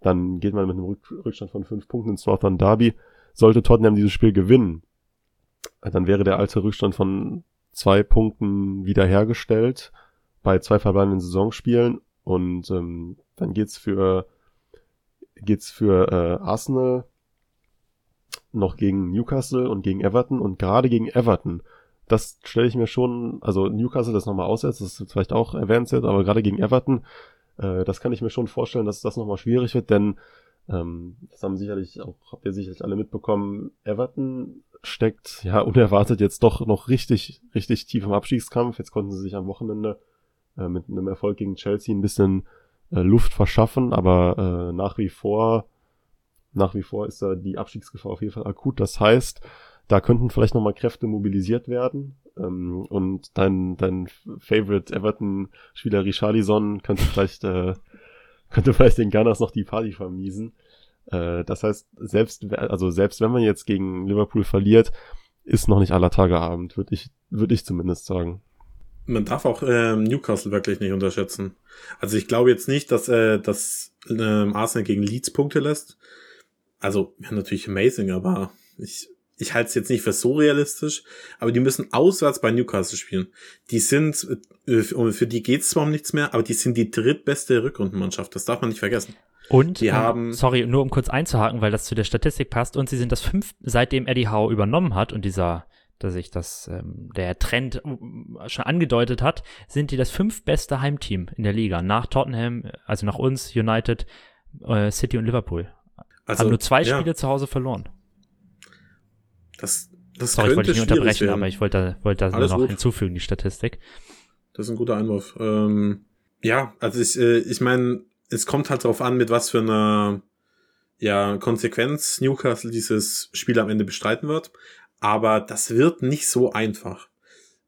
E: dann geht man mit einem Rück Rückstand von fünf Punkten ins Northern Derby. Sollte Tottenham dieses Spiel gewinnen, dann wäre der alte Rückstand von zwei Punkten wiederhergestellt bei zwei verbleibenden Saisonspielen und ähm, dann geht's für geht's für äh, Arsenal noch gegen Newcastle und gegen Everton und gerade gegen Everton. Das stelle ich mir schon, also Newcastle das nochmal aussetzt, das ist vielleicht auch erwähnenswert, aber gerade gegen Everton äh, das kann ich mir schon vorstellen, dass das nochmal schwierig wird, denn ähm, das haben sicherlich auch, habt ihr sicherlich alle mitbekommen, Everton steckt ja unerwartet jetzt doch noch richtig, richtig tief im Abstiegskampf. Jetzt konnten sie sich am Wochenende äh, mit einem Erfolg gegen Chelsea ein bisschen äh, Luft verschaffen, aber äh, nach wie vor, nach wie vor ist da die Abstiegsgefahr auf jeden Fall akut. Das heißt, da könnten vielleicht nochmal Kräfte mobilisiert werden. Ähm, und dein, dein Favorite Everton-Spieler Richarlison könnte vielleicht, äh, könnte vielleicht den Gunners noch die Party vermiesen. Äh, das heißt, selbst, also selbst wenn man jetzt gegen Liverpool verliert, ist noch nicht aller Tage Abend, würde ich, würde ich zumindest sagen.
C: Man darf auch ähm, Newcastle wirklich nicht unterschätzen. Also ich glaube jetzt nicht, dass, äh, dass ähm, Arsenal gegen Leeds Punkte lässt. Also, ja, natürlich amazing, aber ich, ich halte es jetzt nicht für so realistisch, aber die müssen auswärts bei Newcastle spielen. Die sind, äh, für die geht's zwar um nichts mehr, aber die sind die drittbeste Rückrundenmannschaft. Das darf man nicht vergessen.
D: Und,
C: die
D: ähm,
C: haben,
D: sorry, nur um kurz einzuhaken, weil das zu der Statistik passt, und sie sind das fünf, seitdem Eddie Howe übernommen hat und dieser, dass sich das, ähm, der Trend äh, schon angedeutet hat, sind die das fünf beste Heimteam in der Liga. Nach Tottenham, also nach uns, United, äh, City und Liverpool.
C: also,
D: haben nur zwei
C: ja,
D: Spiele zu Hause verloren.
C: Das, das
D: Sorry, ich wollte nicht unterbrechen,
C: werden.
D: aber ich wollte, wollte das
C: Alles
D: noch
C: gut.
D: hinzufügen, die Statistik.
C: Das ist ein guter Einwurf. Ähm, ja, also ich, äh, ich meine, es kommt halt darauf an, mit was für einer ja, Konsequenz Newcastle dieses Spiel am Ende bestreiten wird. Aber das wird nicht so einfach.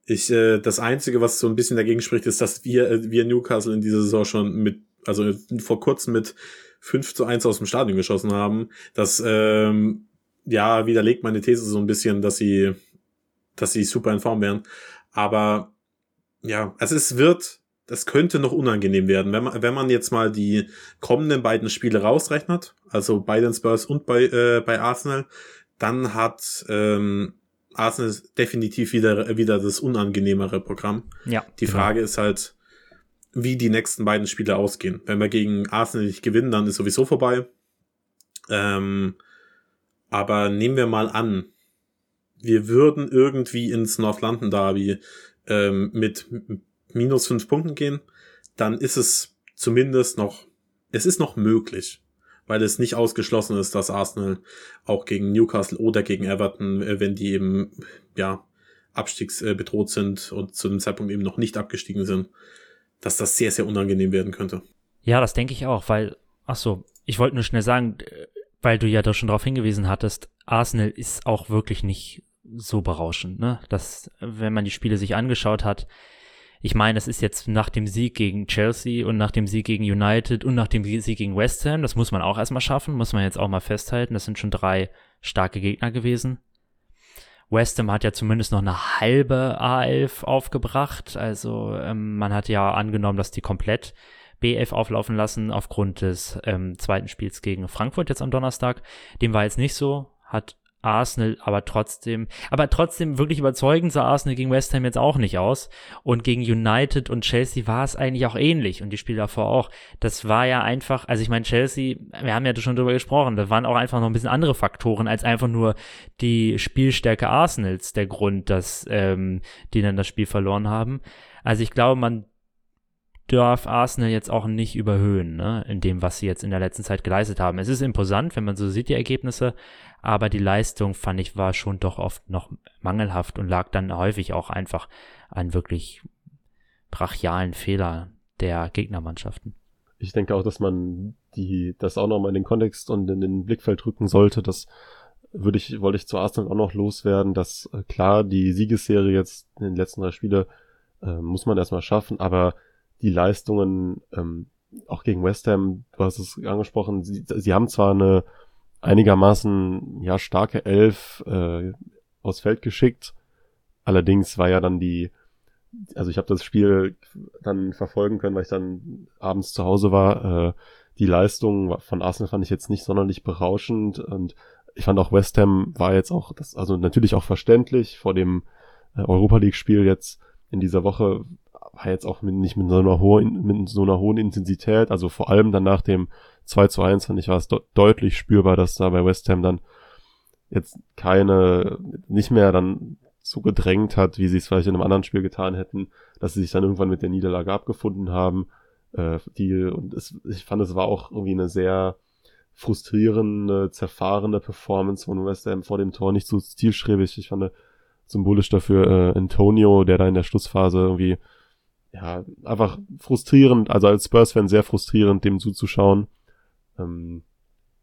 C: Ich, äh, das Einzige, was so ein bisschen dagegen spricht, ist, dass wir, äh, wir Newcastle in dieser Saison schon mit, also vor kurzem mit 5 zu 1 aus dem Stadion geschossen haben. Das, ähm, ja, widerlegt meine These so ein bisschen, dass sie, dass sie super in Form wären. Aber ja, also es wird, das könnte noch unangenehm werden, wenn man, wenn man jetzt mal die kommenden beiden Spiele rausrechnet, also bei den Spurs und bei, äh, bei Arsenal, dann hat ähm, Arsenal definitiv wieder, wieder das unangenehmere Programm.
D: Ja.
C: Die
D: genau.
C: Frage ist halt, wie die nächsten beiden Spiele ausgehen. Wenn wir gegen Arsenal nicht gewinnen, dann ist sowieso vorbei. Ähm, aber nehmen wir mal an, wir würden irgendwie ins North London Derby ähm, mit minus fünf Punkten gehen, dann ist es zumindest noch, es ist noch möglich, weil es nicht ausgeschlossen ist, dass Arsenal auch gegen Newcastle oder gegen Everton, äh, wenn die eben, ja, abstiegsbedroht sind und zu dem Zeitpunkt eben noch nicht abgestiegen sind, dass das sehr, sehr unangenehm werden könnte.
D: Ja, das denke ich auch, weil, ach so, ich wollte nur schnell sagen, äh, weil du ja da schon darauf hingewiesen hattest, Arsenal ist auch wirklich nicht so berauschend, ne? Das, wenn man die Spiele sich angeschaut hat, ich meine, es ist jetzt nach dem Sieg gegen Chelsea und nach dem Sieg gegen United und nach dem Sieg gegen West Ham, das muss man auch erstmal schaffen, muss man jetzt auch mal festhalten. Das sind schon drei starke Gegner gewesen. West Ham hat ja zumindest noch eine halbe A11 aufgebracht. Also ähm, man hat ja angenommen, dass die komplett B11 auflaufen lassen aufgrund des ähm, zweiten Spiels gegen Frankfurt jetzt am Donnerstag. Dem war jetzt nicht so, hat Arsenal aber trotzdem, aber trotzdem wirklich überzeugend sah Arsenal gegen West Ham jetzt auch nicht aus. Und gegen United und Chelsea war es eigentlich auch ähnlich und die Spiele davor auch. Das war ja einfach, also ich meine, Chelsea, wir haben ja schon drüber gesprochen, da waren auch einfach noch ein bisschen andere Faktoren als einfach nur die Spielstärke Arsenals der Grund, dass ähm, die dann das Spiel verloren haben. Also ich glaube, man darf Arsenal jetzt auch nicht überhöhen, ne, in dem, was sie jetzt in der letzten Zeit geleistet haben. Es ist imposant, wenn man so sieht, die Ergebnisse, aber die Leistung, fand ich, war schon doch oft noch mangelhaft und lag dann häufig auch einfach an wirklich brachialen Fehler der Gegnermannschaften.
E: ich denke auch, dass man die, das auch nochmal in den Kontext und in den Blickfeld rücken sollte. Das würde ich, wollte ich zu Arsenal auch noch loswerden, dass äh, klar, die Siegesserie jetzt in den letzten drei Spiele äh, muss man erstmal schaffen, aber die Leistungen, ähm, auch gegen West Ham, du hast es angesprochen, sie, sie haben zwar eine einigermaßen ja starke Elf äh, aufs Feld geschickt, allerdings war ja dann die also ich habe das Spiel dann verfolgen können, weil ich dann abends zu Hause war. Äh, die Leistung von Arsenal fand ich jetzt nicht sonderlich berauschend und ich fand auch West Ham war jetzt auch, das, also natürlich auch verständlich vor dem äh, Europa League Spiel jetzt in dieser Woche war jetzt auch mit, nicht mit so einer hohen, mit so einer hohen Intensität, also vor allem dann nach dem 2 zu 1 fand ich war es de deutlich spürbar, dass da bei West Ham dann jetzt keine, nicht mehr dann so gedrängt hat, wie sie es vielleicht in einem anderen Spiel getan hätten, dass sie sich dann irgendwann mit der Niederlage abgefunden haben. Äh, die, und es, ich fand, es war auch irgendwie eine sehr frustrierende, zerfahrene Performance von West Ham vor dem Tor, nicht so zielstrebig. Ich fand symbolisch dafür äh, Antonio, der da in der Schlussphase irgendwie ja, einfach frustrierend, also als Spurs-Fan sehr frustrierend, dem zuzuschauen. Ähm,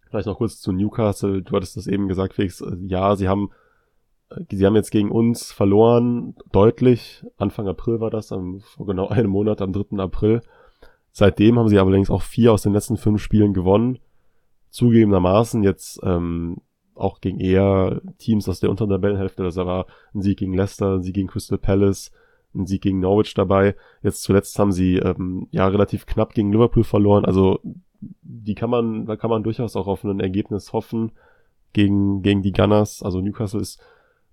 E: vielleicht noch kurz zu Newcastle. Du hattest das eben gesagt, Felix. Äh, ja, sie haben Sie haben jetzt gegen uns verloren, deutlich. Anfang April war das, am, vor genau einem Monat, am 3. April. Seitdem haben sie allerdings auch vier aus den letzten fünf Spielen gewonnen. Zugegebenermaßen jetzt ähm, auch gegen eher Teams aus der unteren Tabellenhälfte. Also da war ein Sieg gegen Leicester, ein Sieg gegen Crystal Palace, ein Sieg gegen Norwich dabei. Jetzt zuletzt haben sie ähm, ja relativ knapp gegen Liverpool verloren. Also die kann man, da kann man durchaus auch auf ein Ergebnis hoffen gegen, gegen die Gunners. Also Newcastle ist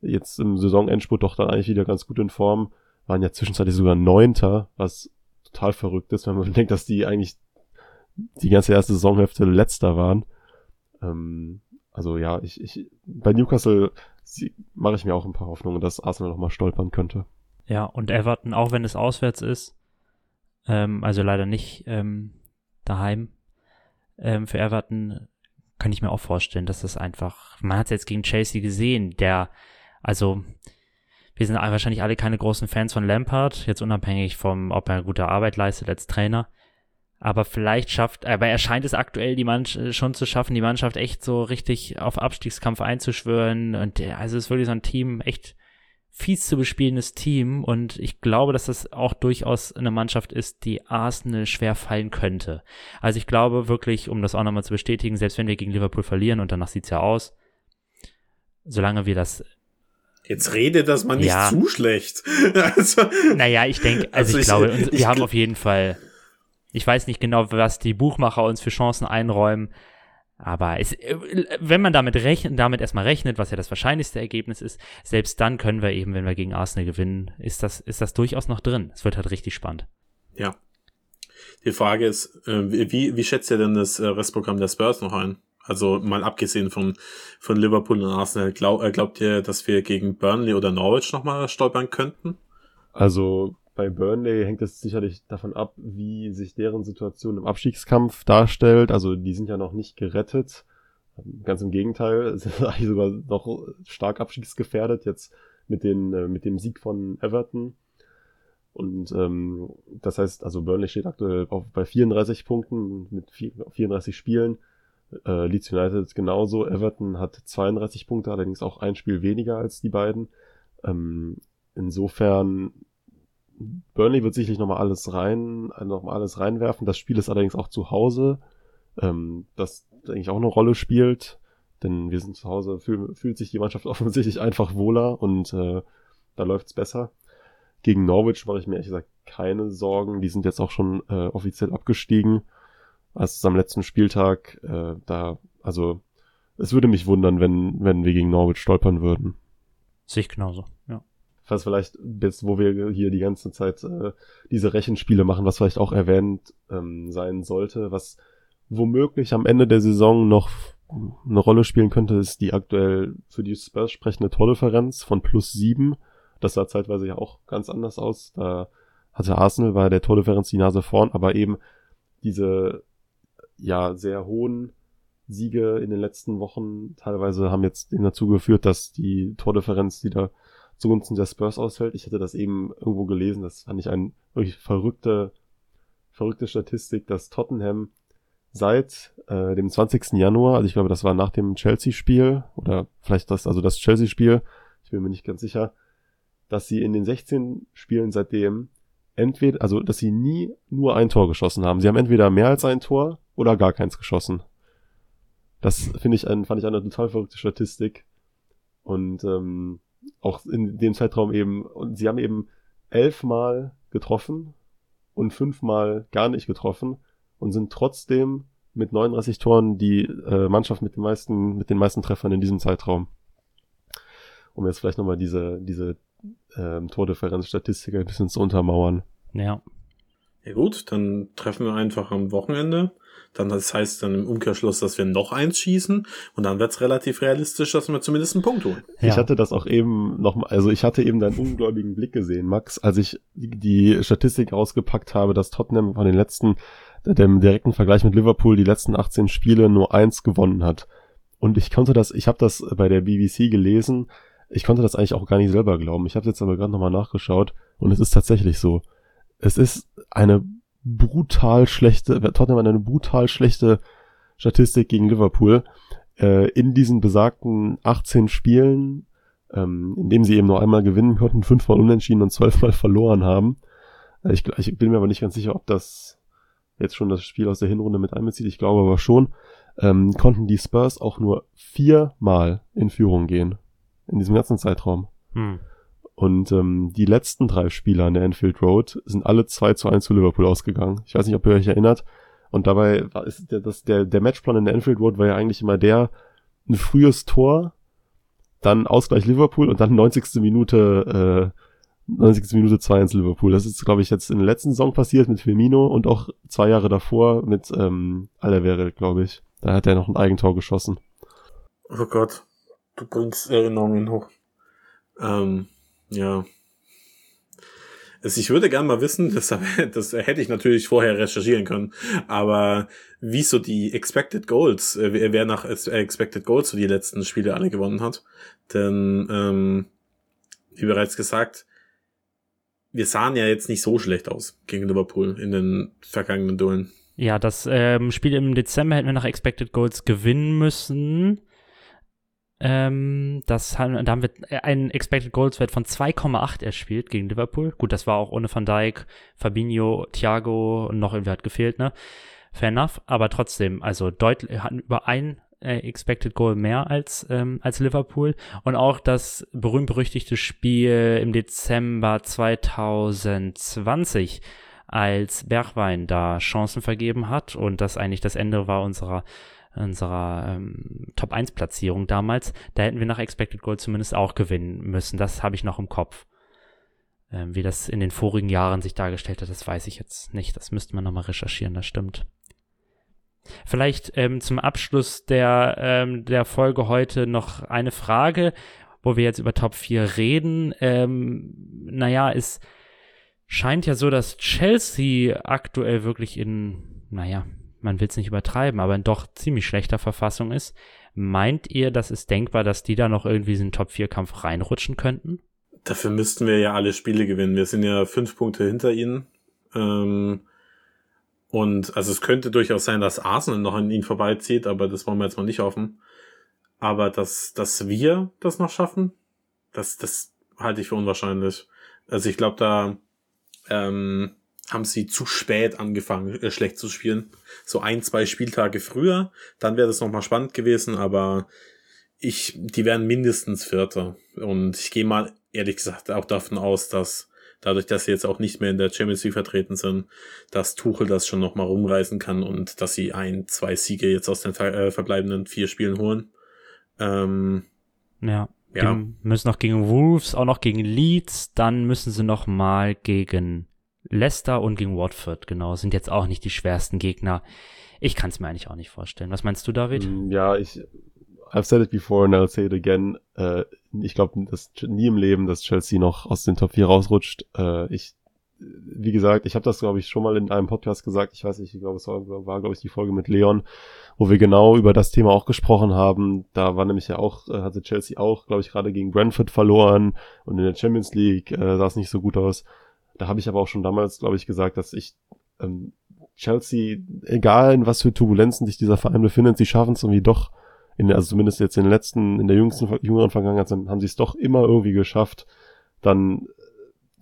E: jetzt im Saisonendspurt doch dann eigentlich wieder ganz gut in Form. Waren ja zwischenzeitlich sogar Neunter, was total verrückt ist, wenn man denkt, dass die eigentlich die ganze erste Saisonhälfte letzter waren. Ähm, also ja, ich, ich bei Newcastle mache ich mir auch ein paar Hoffnungen, dass Arsenal noch mal stolpern könnte.
D: Ja, und Everton, auch wenn es auswärts ist, ähm, also leider nicht ähm, daheim, ähm, für Everton kann ich mir auch vorstellen, dass das einfach, man hat es jetzt gegen Chelsea gesehen, der also, wir sind wahrscheinlich alle keine großen Fans von Lampard, jetzt unabhängig vom, ob er gute Arbeit leistet als Trainer. Aber vielleicht schafft, aber er scheint es aktuell die Mannschaft schon zu schaffen, die Mannschaft echt so richtig auf Abstiegskampf einzuschwören. Und also es ist wirklich so ein Team, echt fies zu bespielendes Team. Und ich glaube, dass das auch durchaus eine Mannschaft ist, die Arsenal schwer fallen könnte. Also ich glaube wirklich, um das auch nochmal zu bestätigen, selbst wenn wir gegen Liverpool verlieren und danach sieht's ja aus, solange wir das
C: Jetzt rede das mal nicht ja. zu schlecht.
D: also, naja, ich denke, also, also, ich, ich glaube, ich, wir haben auf jeden Fall, ich weiß nicht genau, was die Buchmacher uns für Chancen einräumen, aber es, wenn man damit rechnet, damit erstmal rechnet, was ja das wahrscheinlichste Ergebnis ist, selbst dann können wir eben, wenn wir gegen Arsenal gewinnen, ist das, ist das durchaus noch drin. Es wird halt richtig spannend.
C: Ja. Die Frage ist, äh, wie, wie schätzt ihr denn das äh, Restprogramm der Spurs noch ein? Also mal abgesehen von, von Liverpool und Arsenal, glaub, äh, glaubt ihr, dass wir gegen Burnley oder Norwich nochmal stolpern könnten?
E: Also bei Burnley hängt es sicherlich davon ab, wie sich deren Situation im Abstiegskampf darstellt. Also die sind ja noch nicht gerettet. Ganz im Gegenteil, sind eigentlich sogar noch stark abstiegsgefährdet jetzt mit, den, äh, mit dem Sieg von Everton. Und ähm, das heißt, also Burnley steht aktuell auf, bei 34 Punkten mit 34 Spielen. Äh, Leeds United genauso. Everton hat 32 Punkte, allerdings auch ein Spiel weniger als die beiden. Ähm, insofern, Burnley wird sicherlich nochmal alles rein, nochmal alles reinwerfen. Das Spiel ist allerdings auch zu Hause, ähm, das eigentlich auch eine Rolle spielt. Denn wir sind zu Hause, fühl, fühlt sich die Mannschaft offensichtlich einfach wohler und äh, da läuft's besser. Gegen Norwich mache ich mir ehrlich gesagt keine Sorgen. Die sind jetzt auch schon äh, offiziell abgestiegen als am letzten Spieltag. Äh, da, also es würde mich wundern, wenn, wenn wir gegen Norwich stolpern würden.
D: Sehe ich genauso.
E: Was vielleicht jetzt, wo wir hier die ganze Zeit äh, diese Rechenspiele machen, was vielleicht auch erwähnt ähm, sein sollte, was womöglich am Ende der Saison noch eine Rolle spielen könnte, ist die aktuell für die Spurs sprechende Tordifferenz von plus sieben. Das sah zeitweise ja auch ganz anders aus. Da hatte Arsenal bei der Tordifferenz die Nase vorn, aber eben diese ja sehr hohen Siege in den letzten Wochen teilweise haben jetzt dazu geführt, dass die Tordifferenz wieder zugunsten der Spurs ausfällt. Ich hatte das eben irgendwo gelesen, das fand ich eine wirklich verrückte verrückte Statistik, dass Tottenham seit äh, dem 20. Januar, also ich glaube, das war nach dem Chelsea-Spiel oder vielleicht das, also das Chelsea-Spiel, ich bin mir nicht ganz sicher, dass sie in den 16 Spielen seitdem entweder, also dass sie nie nur ein Tor geschossen haben. Sie haben entweder mehr als ein Tor oder gar keins geschossen. Das finde ich ein, fand ich eine total verrückte Statistik. Und ähm, auch in dem Zeitraum eben, und sie haben eben elfmal getroffen und fünfmal gar nicht getroffen und sind trotzdem mit 39 Toren die äh, Mannschaft mit den meisten, mit den meisten Treffern in diesem Zeitraum. Um jetzt vielleicht nochmal diese, diese ähm, Tordifferenzstatistik ein bisschen zu untermauern.
D: Ja.
C: Ja gut, dann treffen wir einfach am Wochenende. Dann das heißt dann im Umkehrschluss, dass wir noch eins schießen und dann wird's relativ realistisch, dass wir zumindest einen Punkt holen.
D: Ja.
E: Ich hatte das auch eben noch mal, also ich hatte eben deinen ungläubigen Blick gesehen, Max, als ich die Statistik rausgepackt habe, dass Tottenham von den letzten, dem direkten Vergleich mit Liverpool, die letzten 18 Spiele nur eins gewonnen hat. Und ich konnte das, ich habe das bei der BBC gelesen, ich konnte das eigentlich auch gar nicht selber glauben. Ich habe jetzt aber gerade nochmal nachgeschaut und es ist tatsächlich so. Es ist eine brutal schlechte, Tottenham hat eine brutal schlechte Statistik gegen Liverpool. Äh, in diesen besagten 18 Spielen, ähm, in denen sie eben nur einmal gewinnen konnten, fünfmal unentschieden und zwölfmal verloren haben. Äh, ich, ich bin mir aber nicht ganz sicher, ob das jetzt schon das Spiel aus der Hinrunde mit einbezieht. Ich glaube aber schon. Ähm, konnten die Spurs auch nur viermal in Führung gehen. In diesem ganzen Zeitraum.
D: Hm.
E: Und ähm, die letzten drei Spieler an der Enfield Road sind alle 2 zu 1 zu Liverpool ausgegangen. Ich weiß nicht, ob ihr euch erinnert. Und dabei war ist der, das, der, der Matchplan in der Enfield Road war ja eigentlich immer der, ein frühes Tor, dann Ausgleich Liverpool und dann 90. Minute, äh, 90. Minute 2-1 Liverpool. Das ist, glaube ich, jetzt in der letzten Saison passiert mit Firmino und auch zwei Jahre davor mit ähm, Alavere, glaube ich. Da hat er noch ein Eigentor geschossen.
C: Oh Gott, du bringst Erinnerungen hoch. Ähm, ja. Also ich würde gerne mal wissen, das, das hätte ich natürlich vorher recherchieren können, aber wie so die Expected Goals, äh, wer nach Expected Goals so die letzten Spiele alle gewonnen hat. Denn, ähm, wie bereits gesagt, wir sahen ja jetzt nicht so schlecht aus gegen Liverpool in den vergangenen Duellen.
D: Ja, das ähm, Spiel im Dezember hätten wir nach Expected Goals gewinnen müssen. Ähm, das haben, da haben wir einen Expected Goals Wert von 2,8 erspielt gegen Liverpool. Gut, das war auch ohne Van Dijk, Fabinho, Thiago und noch irgendwie hat gefehlt, ne? Fair enough, aber trotzdem, also deutlich, hatten über ein äh, Expected Goal mehr als, ähm, als Liverpool. Und auch das berühmt-berüchtigte Spiel im Dezember 2020, als Bergwein da Chancen vergeben hat und das eigentlich das Ende war unserer unserer ähm, Top 1 Platzierung damals, da hätten wir nach Expected Goal zumindest auch gewinnen müssen. Das habe ich noch im Kopf. Ähm, wie das in den vorigen Jahren sich dargestellt hat, das weiß ich jetzt nicht. Das müsste man nochmal recherchieren, das stimmt. Vielleicht ähm, zum Abschluss der, ähm, der Folge heute noch eine Frage, wo wir jetzt über Top 4 reden. Ähm, naja, es scheint ja so, dass Chelsea aktuell wirklich in, naja, man will es nicht übertreiben, aber in doch ziemlich schlechter Verfassung ist. Meint ihr, dass es denkbar, dass die da noch irgendwie in den Top-4-Kampf reinrutschen könnten?
C: Dafür müssten wir ja alle Spiele gewinnen. Wir sind ja fünf Punkte hinter ihnen. Ähm, und also es könnte durchaus sein, dass Arsenal noch an ihnen vorbeizieht, aber das wollen wir jetzt mal nicht hoffen. Aber dass, dass wir das noch schaffen, das, das halte ich für unwahrscheinlich. Also ich glaube, da ähm, haben sie zu spät angefangen, äh, schlecht zu spielen. So ein, zwei Spieltage früher, dann wäre das nochmal spannend gewesen, aber ich, die wären mindestens Vierter. Und ich gehe mal ehrlich gesagt auch davon aus, dass dadurch, dass sie jetzt auch nicht mehr in der Champions League vertreten sind, dass Tuchel das schon nochmal rumreißen kann und dass sie ein, zwei Siege jetzt aus den äh, verbleibenden vier Spielen holen. Ähm,
D: ja.
C: Ja.
D: Die müssen noch gegen Wolves, auch noch gegen Leeds, dann müssen sie noch mal gegen Leicester und gegen Watford, genau, sind jetzt auch nicht die schwersten Gegner. Ich kann es mir eigentlich auch nicht vorstellen. Was meinst du, David?
E: Mm, Ja, ich, I've said it before and I'll say it again. Äh, ich glaube, dass nie im Leben, dass Chelsea noch aus den Top 4 rausrutscht. Äh, ich, wie gesagt, ich habe das, glaube ich, schon mal in einem Podcast gesagt. Ich weiß nicht, ich glaube, es war, war glaube ich, die Folge mit Leon, wo wir genau über das Thema auch gesprochen haben. Da war nämlich ja auch, äh, hatte Chelsea auch, glaube ich, gerade gegen Brentford verloren und in der Champions League äh, sah es nicht so gut aus. Da habe ich aber auch schon damals, glaube ich, gesagt, dass ich ähm, Chelsea, egal in was für Turbulenzen sich dieser Verein befindet, sie schaffen es irgendwie doch, in, also zumindest jetzt in den letzten, in der jüngsten, jüngeren Vergangenheit haben sie es doch immer irgendwie geschafft, dann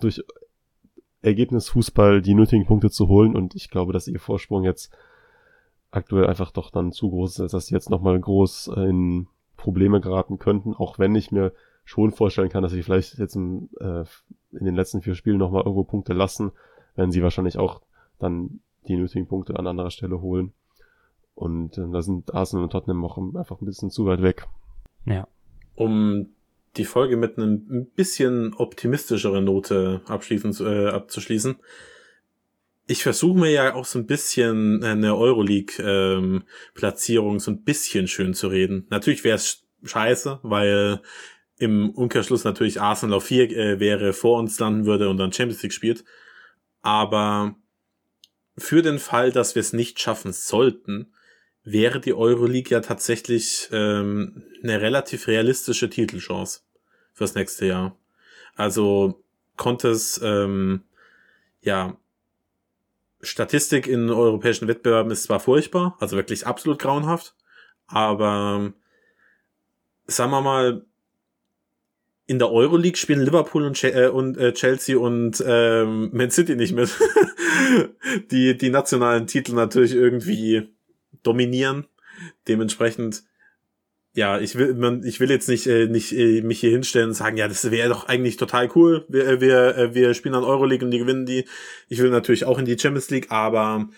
E: durch Ergebnisfußball die nötigen Punkte zu holen. Und ich glaube, dass ihr Vorsprung jetzt aktuell einfach doch dann zu groß ist, dass sie jetzt nochmal groß in Probleme geraten könnten, auch wenn ich mir schon vorstellen kann, dass sie vielleicht jetzt im, äh, in den letzten vier Spielen nochmal irgendwo Punkte lassen, werden sie wahrscheinlich auch dann die nötigen Punkte an anderer Stelle holen. Und äh, da sind Arsenal und Tottenham auch einfach ein bisschen zu weit weg.
D: Ja.
C: Um die Folge mit einem ein bisschen optimistischeren Note abschließen, äh, abzuschließen. Ich versuche mir ja auch so ein bisschen eine Euroleague-Platzierung ähm, so ein bisschen schön zu reden. Natürlich wäre es scheiße, weil im Umkehrschluss natürlich Arsenal auf 4 äh, wäre, vor uns landen würde und dann Champions League spielt. Aber für den Fall, dass wir es nicht schaffen sollten, wäre die Euroleague ja tatsächlich ähm, eine relativ realistische Titelchance fürs nächste Jahr. Also konnte es ähm, ja Statistik in europäischen Wettbewerben ist zwar furchtbar, also wirklich absolut grauenhaft, aber sagen wir mal, in der Euroleague spielen Liverpool und, äh, und äh, Chelsea und ähm, Man City nicht mit. die die nationalen Titel natürlich irgendwie dominieren. Dementsprechend ja, ich will man, ich will jetzt nicht äh, nicht äh, mich hier hinstellen und sagen, ja, das wäre doch eigentlich total cool. Wir äh, wir äh, wir spielen an Euroleague und die gewinnen die. Ich will natürlich auch in die Champions League, aber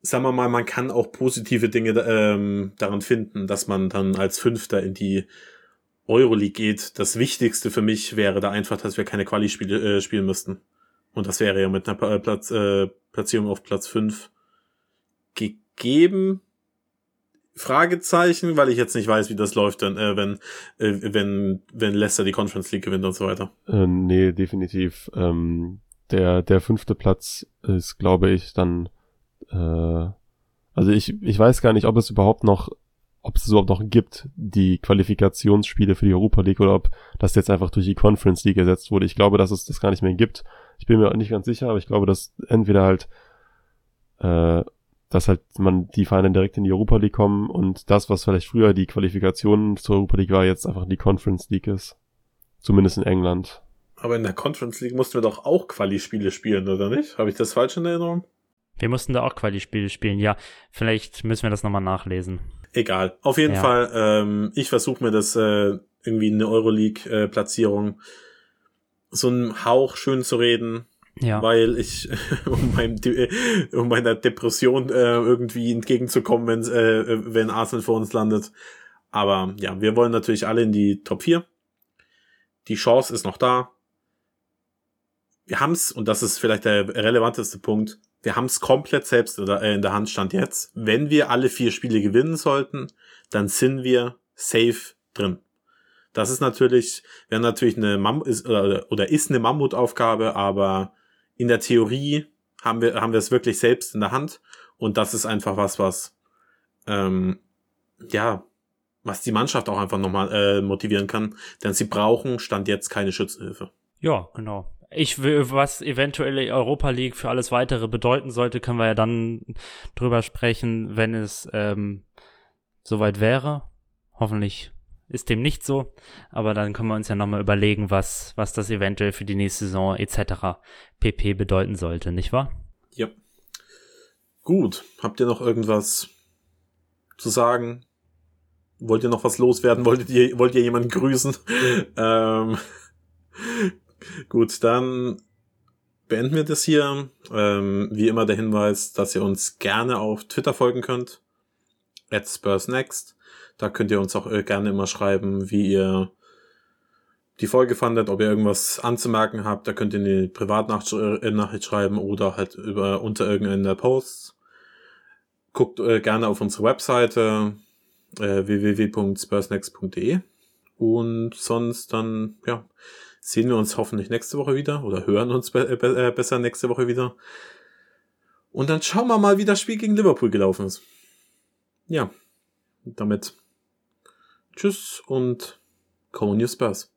C: sagen wir mal, man kann auch positive Dinge ähm, daran finden, dass man dann als Fünfter in die Euroleague geht. Das Wichtigste für mich wäre da einfach, dass wir keine Quali-Spiele äh, spielen müssten. Und das wäre ja mit einer äh, Platz, äh, Platzierung auf Platz 5 gegeben. Fragezeichen, weil ich jetzt nicht weiß, wie das läuft, dann, äh, wenn, äh, wenn, wenn Leicester die Conference League gewinnt und so weiter.
E: Äh, nee, definitiv. Ähm, der, der fünfte Platz ist, glaube ich, dann, äh, also ich, ich weiß gar nicht, ob es überhaupt noch ob es überhaupt noch gibt, die Qualifikationsspiele für die Europa League oder ob das jetzt einfach durch die Conference League ersetzt wurde. Ich glaube, dass es das gar nicht mehr gibt. Ich bin mir nicht ganz sicher, aber ich glaube, dass entweder halt, äh, dass halt man die Vereine direkt in die Europa League kommen und das, was vielleicht früher die Qualifikation zur Europa League war, jetzt einfach die Conference League ist. Zumindest in England.
C: Aber in der Conference League mussten wir doch auch Quali-Spiele spielen, oder nicht? Habe ich das falsch in Erinnerung?
D: Wir mussten da auch Quali-Spiele spielen, ja. Vielleicht müssen wir das nochmal nachlesen.
C: Egal. Auf jeden ja. Fall, ähm, ich versuche mir das äh, irgendwie eine Euroleague-Platzierung äh, so einen Hauch schön zu reden. Ja. Weil ich, um, meinem, um meiner Depression äh, irgendwie entgegenzukommen, wenn, äh, wenn Arsenal vor uns landet. Aber ja, wir wollen natürlich alle in die Top 4. Die Chance ist noch da. Wir haben's, und das ist vielleicht der relevanteste Punkt, wir haben es komplett selbst äh, in der Hand stand jetzt. Wenn wir alle vier Spiele gewinnen sollten, dann sind wir safe drin. Das ist natürlich, wäre natürlich eine Mam ist, oder, oder ist eine Mammutaufgabe, aber in der Theorie haben wir haben wir es wirklich selbst in der Hand und das ist einfach was, was ähm, ja was die Mannschaft auch einfach nochmal äh, motivieren kann, denn sie brauchen stand jetzt keine Schützenhilfe.
D: Ja, genau ich will, was eventuell Europa League für alles weitere bedeuten sollte, können wir ja dann drüber sprechen, wenn es ähm, soweit wäre. Hoffentlich ist dem nicht so, aber dann können wir uns ja nochmal überlegen, was, was das eventuell für die nächste Saison etc. pp bedeuten sollte, nicht wahr?
C: Ja. Gut, habt ihr noch irgendwas zu sagen? Wollt ihr noch was loswerden? Wolltet ihr, wollt ihr jemanden grüßen? ähm, Gut, dann beenden wir das hier. Ähm, wie immer der Hinweis, dass ihr uns gerne auf Twitter folgen könnt. At SpursNext. Da könnt ihr uns auch äh, gerne immer schreiben, wie ihr die Folge fandet, ob ihr irgendwas anzumerken habt. Da könnt ihr eine Privatnachricht schreiben oder halt über unter irgendeinen der Posts. Guckt äh, gerne auf unsere Webseite äh, www.spursnext.de und sonst dann, ja, sehen wir uns hoffentlich nächste Woche wieder oder hören uns be be äh, besser nächste Woche wieder. Und dann schauen wir mal, wie das Spiel gegen Liverpool gelaufen ist. Ja, damit tschüss und on, you Spurs.